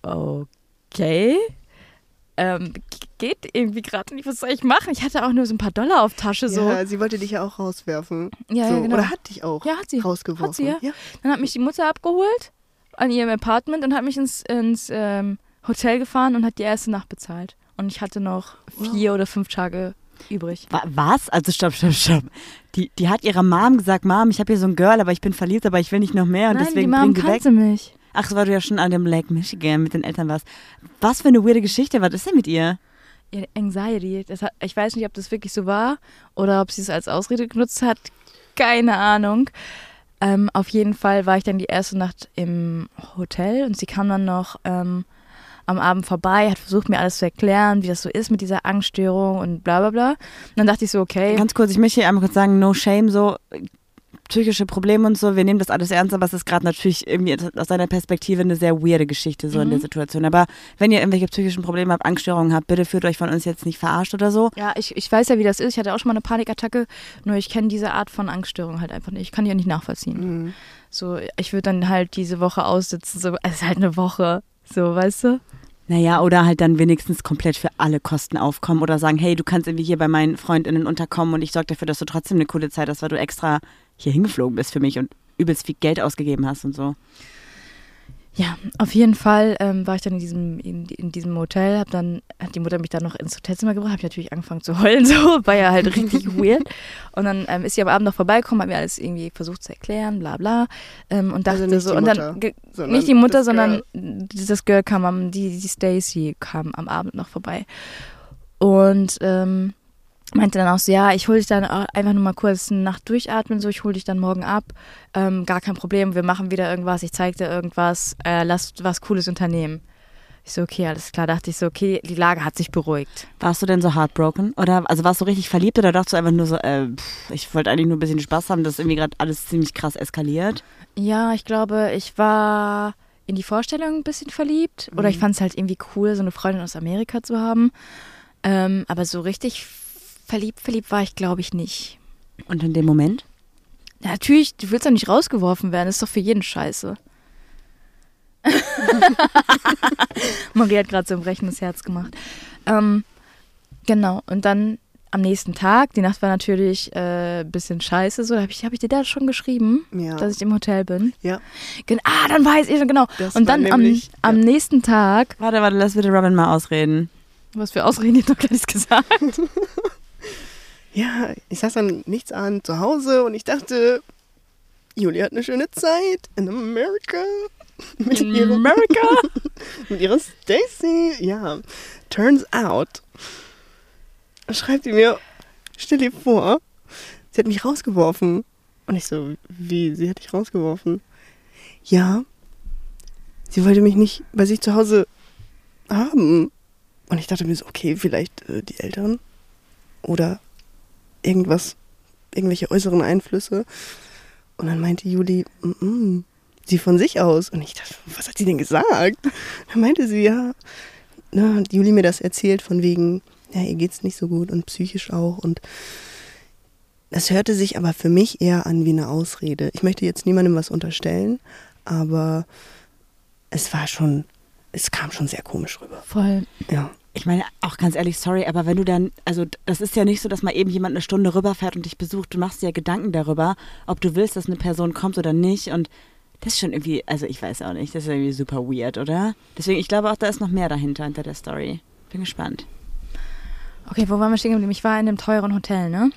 okay. Ähm, geht irgendwie gerade nicht, was soll ich machen? Ich hatte auch nur so ein paar Dollar auf Tasche. So. Ja, sie wollte dich ja auch rauswerfen. Ja, so. ja, genau. Oder hat dich auch Ja, hat sie. rausgeworfen. Hat sie, ja. ja. Dann hat mich die Mutter abgeholt an ihrem Apartment und hat mich ins, ins ähm, Hotel gefahren und hat die erste Nacht bezahlt. Und ich hatte noch vier oder fünf Tage übrig. Wa- Was? Also stopp, stopp, stopp. Die, die hat ihrer Mom gesagt, Mom, ich habe hier so ein Girl, aber ich bin verliebt, aber ich will nicht noch mehr und Nein, deswegen die Mom bring die weg. kannte mich. Ach, so, weil du ja schon an dem Lake Michigan mit den Eltern warst. Was für eine weirde Geschichte, was ist denn mit ihr? Ihre Anxiety, hat, ich weiß nicht, ob das wirklich so war oder ob sie es als Ausrede genutzt hat. Keine Ahnung. Ähm, auf jeden Fall war ich dann die erste Nacht im Hotel und sie kam dann noch ähm, am Abend vorbei, hat versucht, mir alles zu erklären, wie das so ist mit dieser Angststörung und bla bla bla. Und dann dachte ich so, okay. Ganz kurz, ich möchte hier einmal kurz sagen, no shame, so psychische Probleme und so, wir nehmen das alles ernst, aber es ist gerade natürlich irgendwie aus deiner Perspektive eine sehr weirde Geschichte so in der Situation. Aber wenn ihr irgendwelche psychischen Probleme habt, Angststörungen habt, bitte fühlt euch von uns jetzt nicht verarscht oder so. Ja, ich, ich weiß ja, wie das ist. Ich hatte auch schon mal eine Panikattacke, nur ich kenne diese Art von Angststörung halt einfach nicht. Ich kann die ja nicht nachvollziehen. Mhm. So, ich würde dann halt diese Woche aussitzen, so, es ist halt eine Woche, so, weißt du? Naja, oder halt dann wenigstens komplett für alle Kosten aufkommen oder sagen, hey, du kannst irgendwie hier bei meinen FreundInnen unterkommen und ich sorge dafür, dass du trotzdem eine coole Zeit hast, weil du extra hier hingeflogen bist für mich und übelst viel Geld ausgegeben hast und so. Ja, auf jeden Fall ähm, war ich dann in diesem, in, in diesem Hotel, hab dann, hat die Mutter mich dann noch ins Hotelzimmer gebracht, habe ich natürlich angefangen zu heulen, so, war ja halt richtig weird. Und dann ähm, ist sie am Abend noch vorbeigekommen, hat mir alles irgendwie versucht zu erklären, bla bla. Ähm, und dachte Also nicht so, die und Mutter, dann, sondern nicht die Mutter, das sondern dieses Girl kam am, die, die Stacy kam am Abend noch vorbei. Und ähm, meinte dann auch so, ja, ich hole dich dann auch einfach nur mal kurz eine Nacht durchatmen, so, ich hole dich dann morgen ab. Ähm, gar kein Problem, wir machen wieder irgendwas, ich zeig dir irgendwas, äh, lass was Cooles unternehmen. Ich so, okay, alles klar. Dachte ich so, okay, die Lage hat sich beruhigt. Warst du denn so heartbroken? Oder also warst du richtig verliebt oder dachtest du einfach nur so, äh, pff, ich wollte eigentlich nur ein bisschen Spaß haben, das ist irgendwie gerade alles ziemlich krass eskaliert? Ja, ich glaube, ich war in die Vorstellung ein bisschen verliebt. Oder ich fand es halt irgendwie cool, so eine Freundin aus Amerika zu haben. Ähm, aber so richtig verliebt, verliebt war ich, glaube ich, nicht. Und in dem Moment? Ja, natürlich, du willst doch nicht rausgeworfen werden, das ist doch für jeden scheiße. Maria hat gerade so ein brechendes Herz gemacht. Ähm, genau, und dann am nächsten Tag, die Nacht war natürlich ein äh, bisschen scheiße, so, habe ich, hab ich dir da schon geschrieben, Ja. dass ich im Hotel bin. Ja. Gen ah, dann weiß ich schon, genau. Das Und dann am, nämlich- am ja. nächsten Tag, Warte, warte, lass bitte Robin mal ausreden. was für Ausreden, ich noch gar nichts gesagt. Ja, ich saß dann nichts an zu Hause und ich dachte, Juli hat eine schöne Zeit in Amerika. Mit In ihrer, America? mit ihrer Stacy. Ja, turns out, schreibt sie mir, stell dir vor, sie hat mich rausgeworfen. Und ich so, wie, sie hat dich rausgeworfen? Ja, sie wollte mich nicht bei sich zu Hause haben. Und ich dachte mir so, okay, vielleicht äh, die Eltern oder irgendwas, irgendwelche äußeren Einflüsse. Und dann meinte Juli, mm -mm, sie von sich aus. Und ich dachte, was hat sie denn gesagt? Dann meinte sie, ja, na, hat Juli mir das erzählt von wegen, ja, ihr geht's nicht so gut und psychisch auch. Und das hörte sich aber für mich eher an wie eine Ausrede. Ich möchte jetzt niemandem was unterstellen, aber es war schon, es kam schon sehr komisch rüber. Voll. Ja. Ich meine, auch ganz ehrlich, sorry, aber wenn du dann, also das ist ja nicht so, dass mal eben jemand eine Stunde rüberfährt und dich besucht. Du machst dir ja Gedanken darüber, ob du willst, dass eine Person kommt oder nicht. Und das ist schon irgendwie, also ich weiß auch nicht, das ist irgendwie super weird, oder? Deswegen, ich glaube auch, da ist noch mehr dahinter, hinter der Story. Bin gespannt. Okay, wo waren wir stehen geblieben? Ich war in einem teuren Hotel, ne?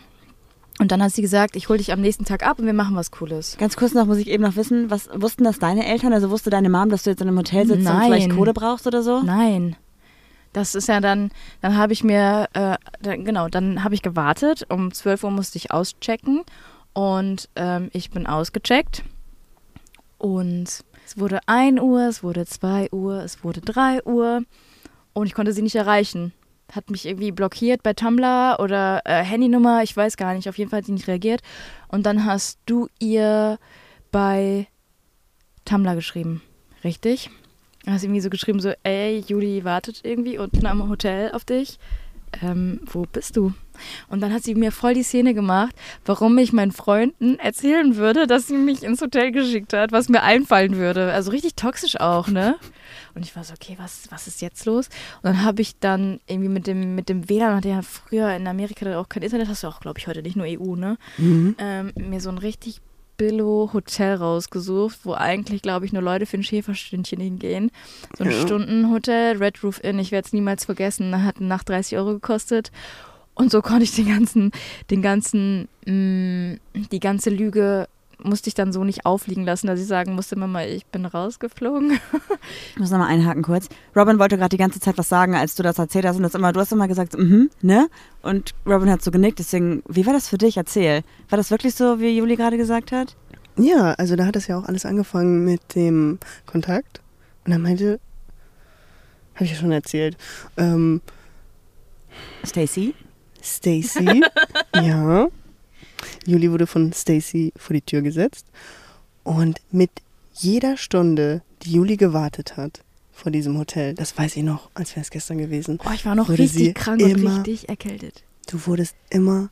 Und dann hat sie gesagt, ich hole dich am nächsten Tag ab und wir machen was Cooles. Ganz kurz noch muss ich eben noch wissen, was wussten das deine Eltern? Also wusste deine Mom, dass du jetzt in einem Hotel sitzt und Nein. vielleicht Kohle brauchst oder so? Nein. Das ist ja dann, dann habe ich mir, äh, dann, genau, dann habe ich gewartet. Um 12 Uhr musste ich auschecken und ähm, ich bin ausgecheckt. Und es wurde 1 Uhr, es wurde 2 Uhr, es wurde 3 Uhr und ich konnte sie nicht erreichen. Hat mich irgendwie blockiert bei Tumblr oder äh, Handynummer, ich weiß gar nicht. Auf jeden Fall hat sie nicht reagiert. Und dann hast du ihr bei Tumblr geschrieben, richtig? Du hast irgendwie so geschrieben, so, ey, Juli wartet irgendwie unten am Hotel auf dich. Ähm, wo bist du? Und dann hat sie mir voll die Szene gemacht, warum ich meinen Freunden erzählen würde, dass sie mich ins Hotel geschickt hat, was mir einfallen würde. Also richtig toxisch auch, ne? Und ich war so, okay, was, was ist jetzt los? Und dann habe ich dann irgendwie mit dem, mit dem WLAN, hatte ja früher in Amerika auch kein Internet, hast du auch, glaube ich, heute nicht nur EU, ne? ähm, mir so ein richtig Billo-Hotel rausgesucht, wo eigentlich, glaube ich, nur Leute für ein Schäferstündchen hingehen. So ein Ja. Stundenhotel, Red Roof Inn, ich werde es niemals vergessen, hat eine Nacht 30 Euro gekostet. Und so konnte ich den ganzen, den ganzen, mh, die ganze Lüge musste ich dann so nicht aufliegen lassen, dass ich sagen musste, Mama, ich bin rausgeflogen. Ich muss nochmal einhaken kurz. Robin wollte gerade die ganze Zeit was sagen, als du das erzählt hast. Und das immer, du hast immer gesagt, mhm, ne? Und Robin hat so genickt. Deswegen, wie war das für dich? Erzähl. War das wirklich so, wie Juli gerade gesagt hat? Ja, also da hat es ja auch alles angefangen mit dem Kontakt. Und er meinte, habe ich ja schon erzählt, ähm, Stacy? Stacy, ja. Juli wurde von Stacy vor die Tür gesetzt. Und mit jeder Stunde, die Juli gewartet hat vor diesem Hotel, das weiß ich noch, als wäre es gestern gewesen, Oh, ich war noch richtig krank und immer- richtig erkältet. du wurdest immer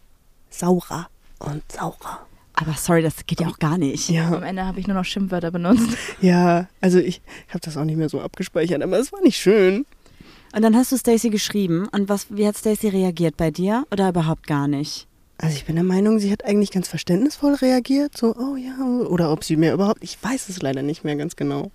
saurer und saurer. Aber sorry, das geht ja auch gar nicht. Am Ja, Ende habe ich nur noch Schimpfwörter benutzt. ja, also ich habe das auch nicht mehr so abgespeichert, aber es war nicht schön. Und dann hast du Stacy geschrieben. Und was, wie hat Stacy reagiert bei dir? Oder überhaupt gar nicht? Also ich bin der Meinung, sie hat eigentlich ganz verständnisvoll reagiert, so, oh ja, oder ob sie mir überhaupt, ich weiß es leider nicht mehr ganz genau.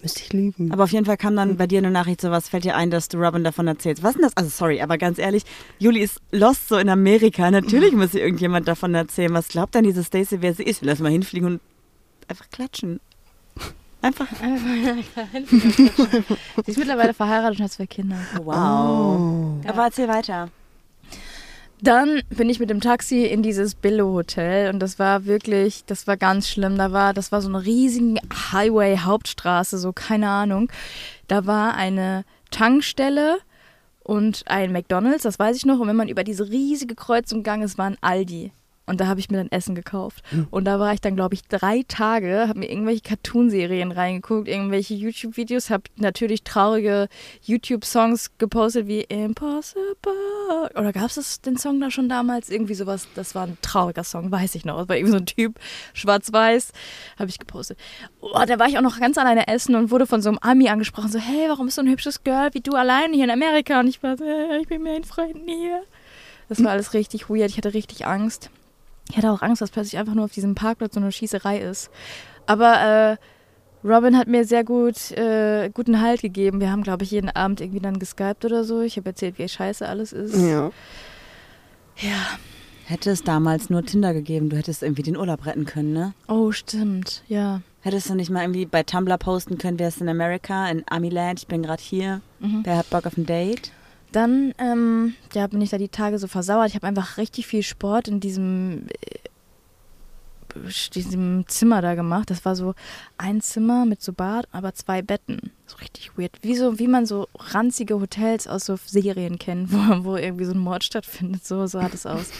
Müsste ich lügen. Aber auf jeden Fall kam dann bei dir eine Nachricht, so was fällt dir ein, dass du Robin davon erzählst. Was ist denn das? Also sorry, aber ganz ehrlich, Juli ist lost so in Amerika. Natürlich muss ihr irgendjemand davon erzählen. Was glaubt denn diese Stacy, wer sie ist? Lass mal hinfliegen und einfach klatschen. Einfach. Sie ist mittlerweile verheiratet und hat zwei Kinder. Wow. Oh. Aber erzähl weiter. Dann bin ich mit dem Taxi in dieses Billo-Hotel und das war wirklich, das war ganz schlimm. Da war, das war so eine riesige Highway-Hauptstraße, so keine Ahnung. Da war eine Tankstelle und ein McDonalds, das weiß ich noch. Und wenn man über diese riesige Kreuzung gegangen ist, war ein Aldi. Und da habe ich mir dann Essen gekauft. Und da war ich dann, glaube ich, drei Tage, habe mir irgendwelche Cartoonserien reingeguckt, irgendwelche YouTube-Videos, habe natürlich traurige YouTube-Songs gepostet wie Impossible. Oder gab es den Song da schon damals? Irgendwie sowas, das war ein trauriger Song, weiß ich noch. Das war irgendwie so ein Typ, schwarz-weiß, habe ich gepostet. Oh, da war ich auch noch ganz alleine essen und wurde von so einem Ami angesprochen, so, hey, warum ist so ein hübsches Girl wie du alleine hier in Amerika? Und ich war so, "Äh, ich bin mit meinen Freunden hier. Das war alles richtig weird. Ich hatte richtig Angst. Ich hatte auch Angst, dass plötzlich einfach nur auf diesem Parkplatz so eine Schießerei ist. Aber äh, Robin hat mir sehr gut äh, guten Halt gegeben. Wir haben, glaube ich, jeden Abend irgendwie dann geskypt oder so. Ich habe erzählt, wie scheiße alles ist. Ja. Ja. Hätte es damals nur Tinder gegeben, du hättest irgendwie den Urlaub retten können, ne? Oh, stimmt. Ja. Hättest du nicht mal irgendwie bei Tumblr posten können, wer ist in Amerika, in Amiland, ich bin gerade hier, Mhm. wer hat Bock auf ein Date? Dann ähm, ja, bin ich da die Tage so versauert. Ich habe einfach richtig viel Sport in diesem, äh, diesem Zimmer da gemacht. Das war so ein Zimmer mit so Bad, aber zwei Betten. So richtig weird. Wie, so, wie man so ranzige Hotels aus so Serien kennt, wo, wo irgendwie so ein Mord stattfindet. So, so hat es aus.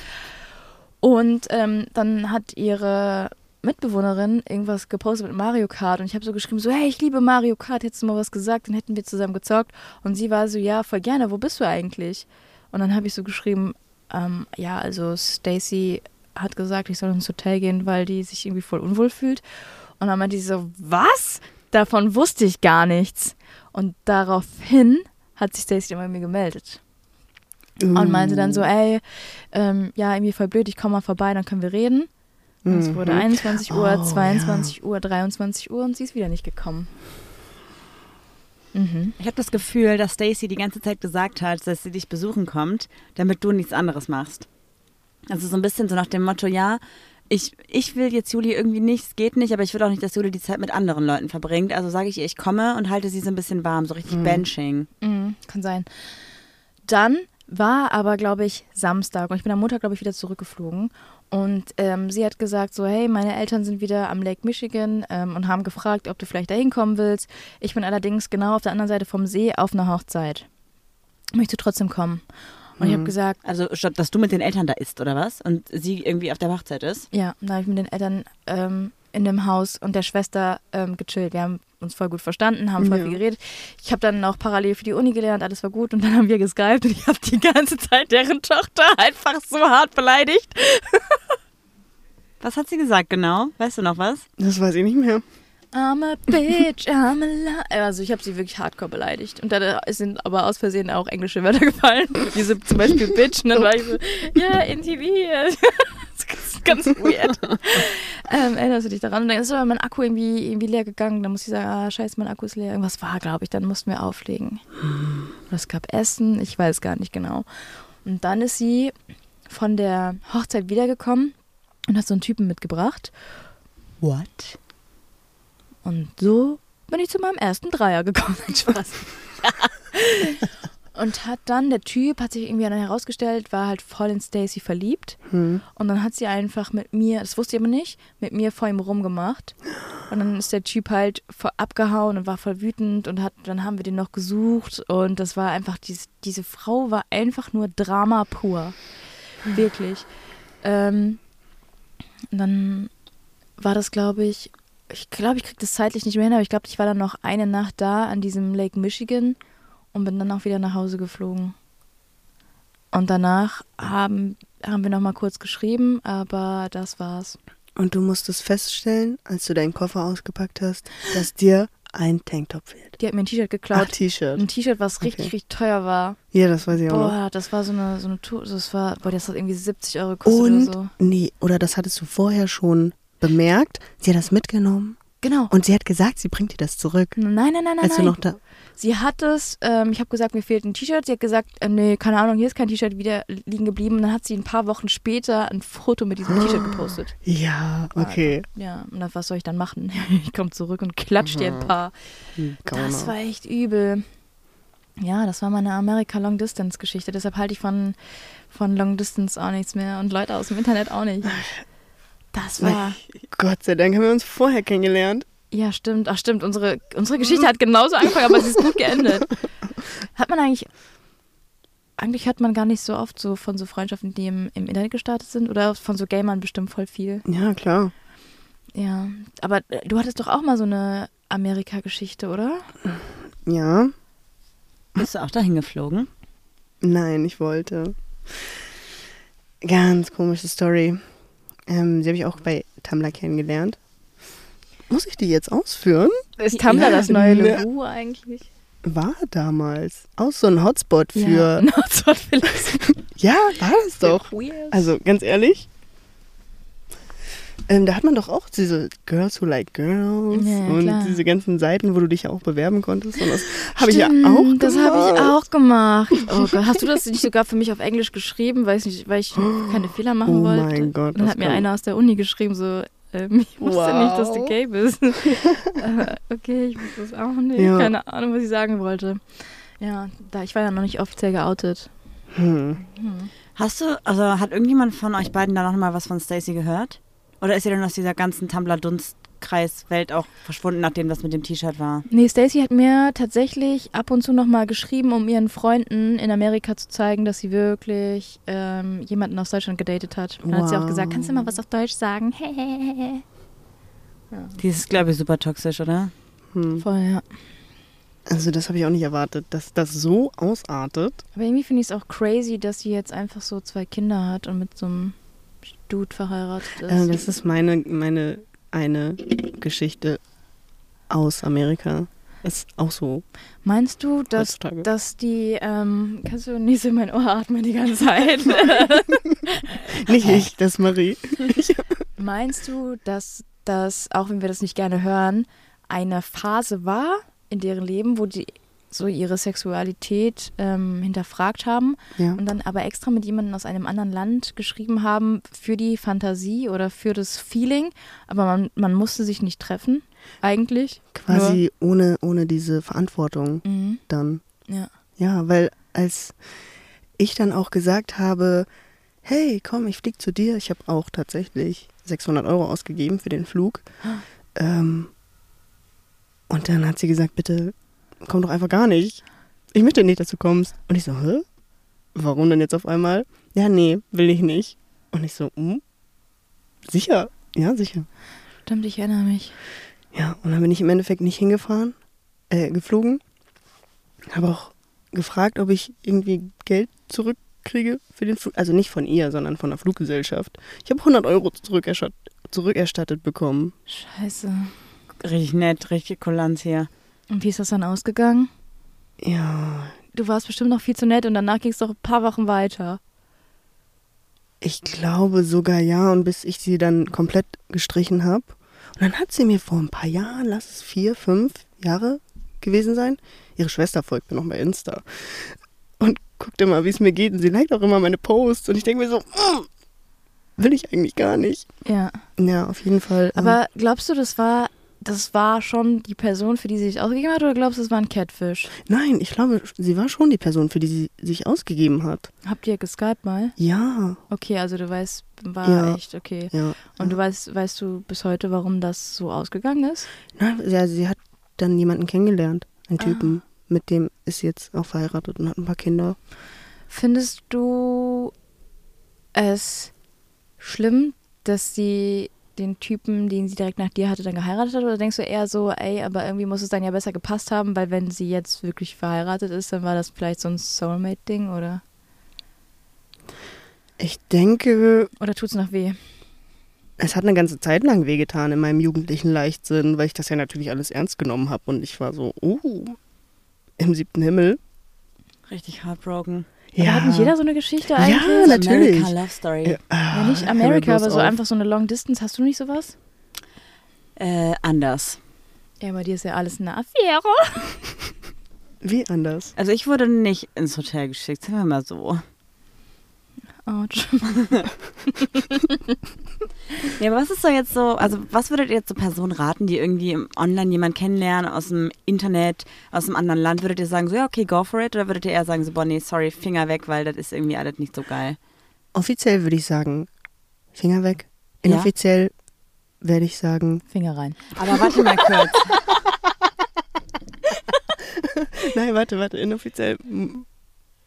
Und ähm, dann hat ihre Mitbewohnerin irgendwas gepostet mit Mario Kart und ich habe so geschrieben, so, hey, ich liebe Mario Kart, hättest du mal was gesagt, dann hätten wir zusammen gezockt. Und sie war so, ja, voll gerne, wo bist du eigentlich? Und dann habe ich so geschrieben, ähm, ja, also Stacy hat gesagt, ich soll ins Hotel gehen, weil die sich irgendwie voll unwohl fühlt. Und dann meinte sie so, was? Davon wusste ich gar nichts. Und daraufhin hat sich Stacy dann bei mir gemeldet und meinte dann so, ey, ähm, ja, irgendwie voll blöd, ich komme mal vorbei, dann können wir reden. Es wurde Mhm. 21 Uhr, Oh, 22 Uhr, 23 Uhr und sie ist wieder nicht gekommen. Mhm. Ich habe das Gefühl, dass Stacy die ganze Zeit gesagt hat, dass sie dich besuchen kommt, damit du nichts anderes machst. Also so ein bisschen so nach dem Motto, ja, ich, ich will jetzt Juli irgendwie nicht, es geht nicht, aber ich will auch nicht, dass Juli die Zeit mit anderen Leuten verbringt. Also sage ich ihr, ich komme und halte sie so ein bisschen warm, so richtig Benching. Mhm, kann sein. Dann war aber, glaube ich, Samstag und ich bin am Montag, glaube ich, wieder zurückgeflogen. Und ähm, sie hat gesagt so, hey, meine Eltern sind wieder am Lake Michigan ähm, und haben gefragt, ob du vielleicht da hinkommen willst. Ich bin allerdings genau auf der anderen Seite vom See auf einer Hochzeit. Möchtest du trotzdem kommen? Und ich habe gesagt, Also statt, dass du mit den Eltern da isst, oder was? Und sie irgendwie auf der Hochzeit ist? ja, da habe ich mit den Eltern ähm, in dem Haus und der Schwester ähm, gechillt. Wir haben uns voll gut verstanden, haben voll Ja. viel geredet. Ich habe dann auch parallel für die Uni gelernt, alles war gut und dann haben wir geskypt und ich habe die ganze Zeit deren Tochter einfach so hart beleidigt. Was hat sie gesagt genau? Weißt du noch was? Das weiß ich nicht mehr. I'm a bitch, I'm a li Also ich habe sie wirklich hardcore beleidigt. Und da sind aber aus Versehen auch englische Wörter gefallen. Diese zum Beispiel bitch. Und dann war ich so, ja, in TV. Das ist ganz weird. ähm, erinnerst du dich daran? Und dann ist aber mein Akku irgendwie, irgendwie leer gegangen. Dann musste ich sagen, ah, scheiße, mein Akku ist leer. Irgendwas war, glaube ich. Dann mussten wir auflegen. Oder es gab Essen. Ich weiß gar nicht genau. Und dann ist sie von der Hochzeit wiedergekommen und hat so einen Typen mitgebracht. What? Und so bin ich zu meinem ersten Dreier gekommen. Spaß. Und hat dann, der Typ hat sich irgendwie dann herausgestellt, war halt voll in Stacy verliebt. Hm. Und dann hat sie einfach mit mir, das wusste ich aber nicht, mit mir vor ihm rumgemacht. Und dann ist der Typ halt abgehauen und war voll wütend und hat, dann haben wir den noch gesucht. Und das war einfach, diese, diese Frau war einfach nur Drama pur. Wirklich. Ähm, und dann war das, glaube ich, ich glaube, ich kriege das zeitlich nicht mehr hin, aber ich glaube, ich war dann noch eine Nacht da an diesem Lake Michigan und bin dann auch wieder nach Hause geflogen. Und danach haben, haben wir noch mal kurz geschrieben, aber das war's. Und du musstest feststellen, als du deinen Koffer ausgepackt hast, dass dir ein Tanktop fehlt. Die hat mir ein T-Shirt Ach, geklaut. T-Shirt. ein T-Shirt, was richtig, Okay. richtig teuer war. Ja, das weiß ich auch noch. Boah, das war so eine, so eine Tour, das war, boah, das hat irgendwie 70 Euro gekostet Und, oder so. nee, oder das hattest du vorher schon bemerkt. Sie hat das mitgenommen Genau. und sie hat gesagt, sie bringt dir das zurück. Nein, nein, nein, nein, als du nein. noch da. Sie hat es, ähm, ich habe gesagt, mir fehlt ein T-Shirt. Sie hat gesagt, äh, nee, keine Ahnung, hier ist kein T-Shirt wieder liegen geblieben. Und dann hat sie ein paar Wochen später ein Foto mit diesem T-Shirt gepostet. Ja, okay. Ja, und dann, was soll ich dann machen? Ich komme zurück und klatsch dir ein paar. Gauner. Das war echt übel. Ja, das war meine Amerika-Long-Distance-Geschichte. Deshalb halte ich von, von Long-Distance auch nichts mehr und Leute aus dem Internet auch nicht. Das war. Gott sei Dank haben wir uns vorher kennengelernt. Ja, stimmt. Ach, stimmt. Unsere, unsere Geschichte hat genauso angefangen, aber sie ist gut geendet. Hat man eigentlich. Eigentlich hört man gar nicht so oft so von so Freundschaften, die im, im Internet gestartet sind. Oder von so Gamern bestimmt voll viel. Ja, klar. Ja. Aber äh, du hattest doch auch mal so eine Amerika-Geschichte, oder? Ja. Bist du auch dahin geflogen? Nein, ich wollte. Ganz komische Story. Ähm, sie habe ich auch bei Tumblr kennengelernt. Muss ich die jetzt ausführen? Ist Tumblr das neue ne. Logo eigentlich? War damals. Auch so ein Hotspot für. Ja, Nordspot vielleicht. Ja, war das doch. Also ganz ehrlich. Ähm, da hat man doch auch diese Girls Who Like Girls Ja, und klar. diese ganzen Seiten, wo du dich ja auch bewerben konntest. Und das habe ich ja auch gemacht. Das habe ich auch gemacht. Oh Gott, hast du das nicht sogar für mich auf Englisch geschrieben, weil ich, nicht, weil ich keine Fehler machen Oh wollte? mein Gott, Dann das hat mir einer aus der Uni geschrieben, so, ähm, ich wusste Wow. nicht, dass du gay bist. Aber okay, ich wusste es auch nicht. Ja. Keine Ahnung, was ich sagen wollte. Ja, da ich war ja noch nicht offiziell geoutet. Hm. Hast du, also hat irgendjemand von euch beiden da noch mal was von Stacy gehört? Oder ist ihr denn aus dieser ganzen Tumblr-Dunstkreis-Welt auch verschwunden, nachdem das mit dem T-Shirt war? Nee, Stacy hat mir tatsächlich ab und zu nochmal geschrieben, um ihren Freunden in Amerika zu zeigen, dass sie wirklich ähm, jemanden aus Deutschland gedatet hat. Dann hat sie auch Wow. gesagt, kannst du mal was auf Deutsch sagen? Die ist, glaube ich, super toxisch, oder? Hm. Voll, ja. Also das habe ich auch nicht erwartet, dass das so ausartet. Aber irgendwie finde ich es auch crazy, dass sie jetzt einfach so zwei Kinder hat und mit so einem Dude verheiratet ist. Äh, das ist meine, meine eine Geschichte aus Amerika. Ist auch so Meinst du, dass, heutzutage. dass die, ähm, kannst du nicht so in mein Ohr atmen die ganze Zeit? Nicht ich, das ist Marie. Meinst du, dass das, auch wenn wir das nicht gerne hören, eine Phase war in deren Leben, wo die so ihre Sexualität ähm, hinterfragt haben Ja. und dann aber extra mit jemandem aus einem anderen Land geschrieben haben für die Fantasie oder für das Feeling, aber man, man musste sich nicht treffen, eigentlich. Quasi ohne, ohne diese Verantwortung mhm. dann. Ja. Ja, weil als ich dann auch gesagt habe, hey, komm, ich flieg zu dir. Ich habe auch tatsächlich 600 Euro ausgegeben für den Flug. Ähm, und dann hat sie gesagt, bitte komm doch einfach gar nicht. Ich möchte nicht, dass du kommst. Und ich so, hä? Warum denn jetzt auf einmal? Ja, nee, will ich nicht. Und ich so, hm? Sicher? Ja, sicher. Stimmt, ich erinnere mich. Ja, und dann bin ich im Endeffekt nicht hingefahren, äh, geflogen. Habe auch gefragt, ob ich irgendwie Geld zurückkriege für den Flug. Also nicht von ihr, sondern von der Fluggesellschaft. Ich habe 100 Euro zurückerstattet, zurückerstattet bekommen. Scheiße. Richtig nett, richtig Kulanz hier. Und wie ist das dann ausgegangen? Ja, Du warst bestimmt noch viel zu nett und danach ging es doch ein paar Wochen weiter. ich glaube sogar ja. Und bis ich sie dann komplett gestrichen habe. Und dann hat sie mir vor ein paar Jahren, lass es vier, fünf Jahre gewesen sein. Ihre Schwester folgt mir noch bei Insta. Und guckt immer, wie es mir geht. Und sie liked auch immer meine Posts. Und ich denke mir so, mm, will ich eigentlich gar nicht. Ja. Ja, auf jeden Fall. ähm, Aber glaubst du, das war, das war schon die Person, für die sie sich ausgegeben hat, oder glaubst du, es war ein Catfish? nein, ich glaube, sie war schon die Person, für die sie sich ausgegeben hat. Habt ihr geskypt mal? Ja, Okay, also du weißt, war Ja. echt okay. ja. Und du weißt, weißt du bis heute, warum das so ausgegangen ist? Nein, ja, sie hat dann jemanden kennengelernt. Einen Typen. Mit dem ist sie jetzt auch verheiratet und hat ein paar Kinder. Findest du es schlimm, dass sie den Typen, den sie direkt nach dir hatte, dann geheiratet hat? Oder denkst du eher so, ey, aber irgendwie muss es dann ja besser gepasst haben, weil wenn sie jetzt wirklich verheiratet ist, dann war das vielleicht so ein Soulmate-Ding, oder? Ich denke, Oder tut's noch weh? es hat eine ganze Zeit lang wehgetan in meinem jugendlichen Leichtsinn, weil ich das ja natürlich alles ernst genommen habe. Und ich war so, oh, im siebten Himmel. Richtig heartbroken. Aber hat nicht jeder so eine Geschichte Ja, eigentlich? natürlich. America Love Story. Ja, ah, Ja, nicht America, aber so auf. einfach so eine Long Distance. Hast du nicht sowas? Äh, anders. Ja, bei dir ist ja alles eine Affäre. Wie anders? Also ich wurde nicht ins Hotel geschickt, sagen wir mal so. Autsch. Ja, aber was ist so jetzt so, also was würdet ihr jetzt so Personen raten, die irgendwie im online jemanden kennenlernen, aus dem Internet, aus einem anderen Land? Würdet ihr sagen, so ja, okay, go for it? Oder würdet ihr eher sagen, so, boah, nee, sorry, Finger weg, weil das ist irgendwie alles nicht so geil? Offiziell würde ich sagen, Finger weg. Ja? Inoffiziell werde ich sagen, Finger rein. Aber warte mal kurz. nein, warte, warte, inoffiziell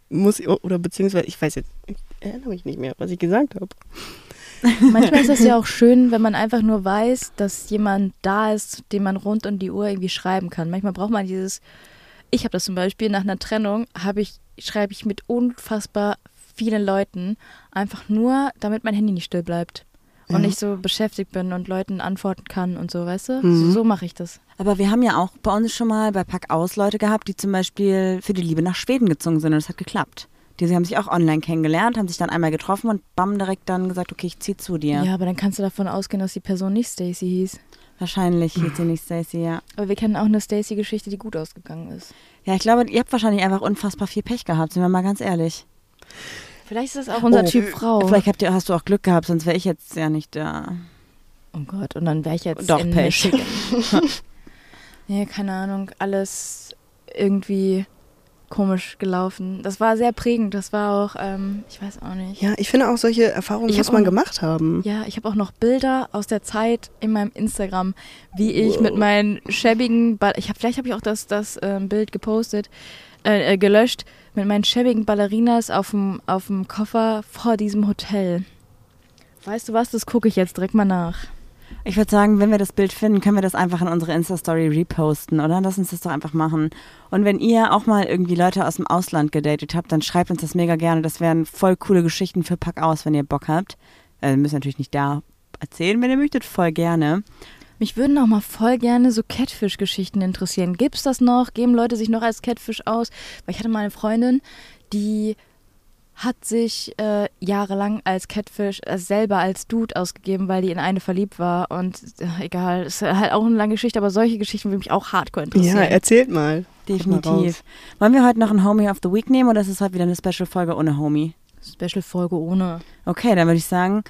muss oder beziehungsweise, ich weiß jetzt, ich erinnere mich nicht mehr, was ich gesagt habe. Manchmal ist es ja auch schön, wenn man einfach nur weiß, dass jemand da ist, den man rund um die Uhr irgendwie schreiben kann. Manchmal braucht man dieses. Ich habe das zum Beispiel nach einer Trennung, habe ich schreibe ich mit unfassbar vielen Leuten einfach nur, damit mein Handy nicht still bleibt und ich so beschäftigt bin und Leuten antworten kann und so, weißt du? Mhm. So, so mache ich das. Aber wir haben ja auch bei uns schon mal bei Pack aus Leute gehabt, die zum Beispiel für die Liebe nach Schweden gezogen sind und es hat geklappt. Die sie haben sich auch online kennengelernt, haben sich dann einmal getroffen und bam, direkt dann gesagt, okay, ich zieh zu dir. Ja, aber dann kannst du davon ausgehen, dass die Person nicht Stacy hieß. Wahrscheinlich hieß sie nicht Stacy, ja. Aber wir kennen auch eine Stacy-Geschichte, die gut ausgegangen ist. Ja, ich glaube, ihr habt wahrscheinlich einfach unfassbar viel Pech gehabt, sind wir mal ganz ehrlich. Vielleicht ist das auch unser Oh, Typ Frau. Vielleicht habt ihr, hast du auch Glück gehabt, sonst wäre ich jetzt ja nicht da. Oh Gott, und dann wäre ich jetzt Doch, in Pech. Nee, keine Ahnung, alles irgendwie komisch gelaufen. Das war sehr prägend. Das war auch, ähm, ich weiß auch nicht. Ja, ich finde auch, solche Erfahrungen Ich muss man auch- gemacht haben. Ja, ich habe auch noch Bilder aus der Zeit in meinem Instagram, wie ich mit meinen schäbigen, ba ich hab, vielleicht habe ich auch das, das ähm, Bild gepostet, äh, äh, gelöscht, mit meinen schäbigen Ballerinas auf dem auf dem Koffer vor diesem Hotel. Weißt du was? Das gucke ich jetzt direkt mal nach. Ich würde sagen, wenn wir das Bild finden, können wir das einfach in unsere Insta-Story reposten, oder? Lass uns das doch einfach machen. Und wenn ihr auch mal irgendwie Leute aus dem Ausland gedatet habt, dann schreibt uns das mega gerne. Das wären voll coole Geschichten für Pack aus, wenn ihr Bock habt. Äh, müsst natürlich nicht da erzählen, wenn ihr möchtet, voll gerne. Mich würden auch mal voll gerne so Catfish-Geschichten interessieren. Gibt's das noch? Geben Leute sich noch als Catfish aus? Weil ich hatte mal eine Freundin, die hat sich äh, jahrelang als Catfish äh, selber als Dude ausgegeben, weil die in eine verliebt war. Und äh, egal, ist halt auch eine lange Geschichte, aber solche Geschichten würde mich auch hardcore interessieren. Ja, erzählt mal. Haut mal. Definitiv. Wollen wir heute noch ein Homie of the Week nehmen oder ist es heute wieder eine Special-Folge ohne Homie? Special-Folge ohne. Okay, dann würde ich sagen,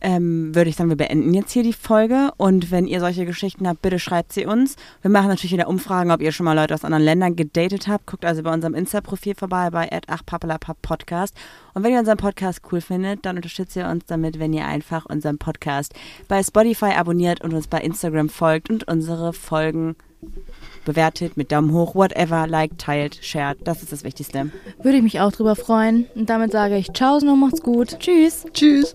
ähm, würde ich sagen, wir beenden jetzt hier die Folge. Und wenn ihr solche Geschichten habt, bitte schreibt sie uns. Wir machen natürlich wieder Umfragen, ob ihr schon mal Leute aus anderen Ländern gedatet habt. Guckt also bei unserem Insta-Profil vorbei bei @achpapalapap_podcast. Und wenn ihr unseren Podcast cool findet, dann unterstützt ihr uns damit, wenn ihr einfach unseren Podcast bei Spotify abonniert und uns bei Instagram folgt und unsere Folgen bewertet mit Daumen hoch, whatever, like, teilt, shared. Das ist das Wichtigste. Würde ich mich auch drüber freuen. Und damit sage ich Ciao und macht's gut. Tschüss. Tschüss.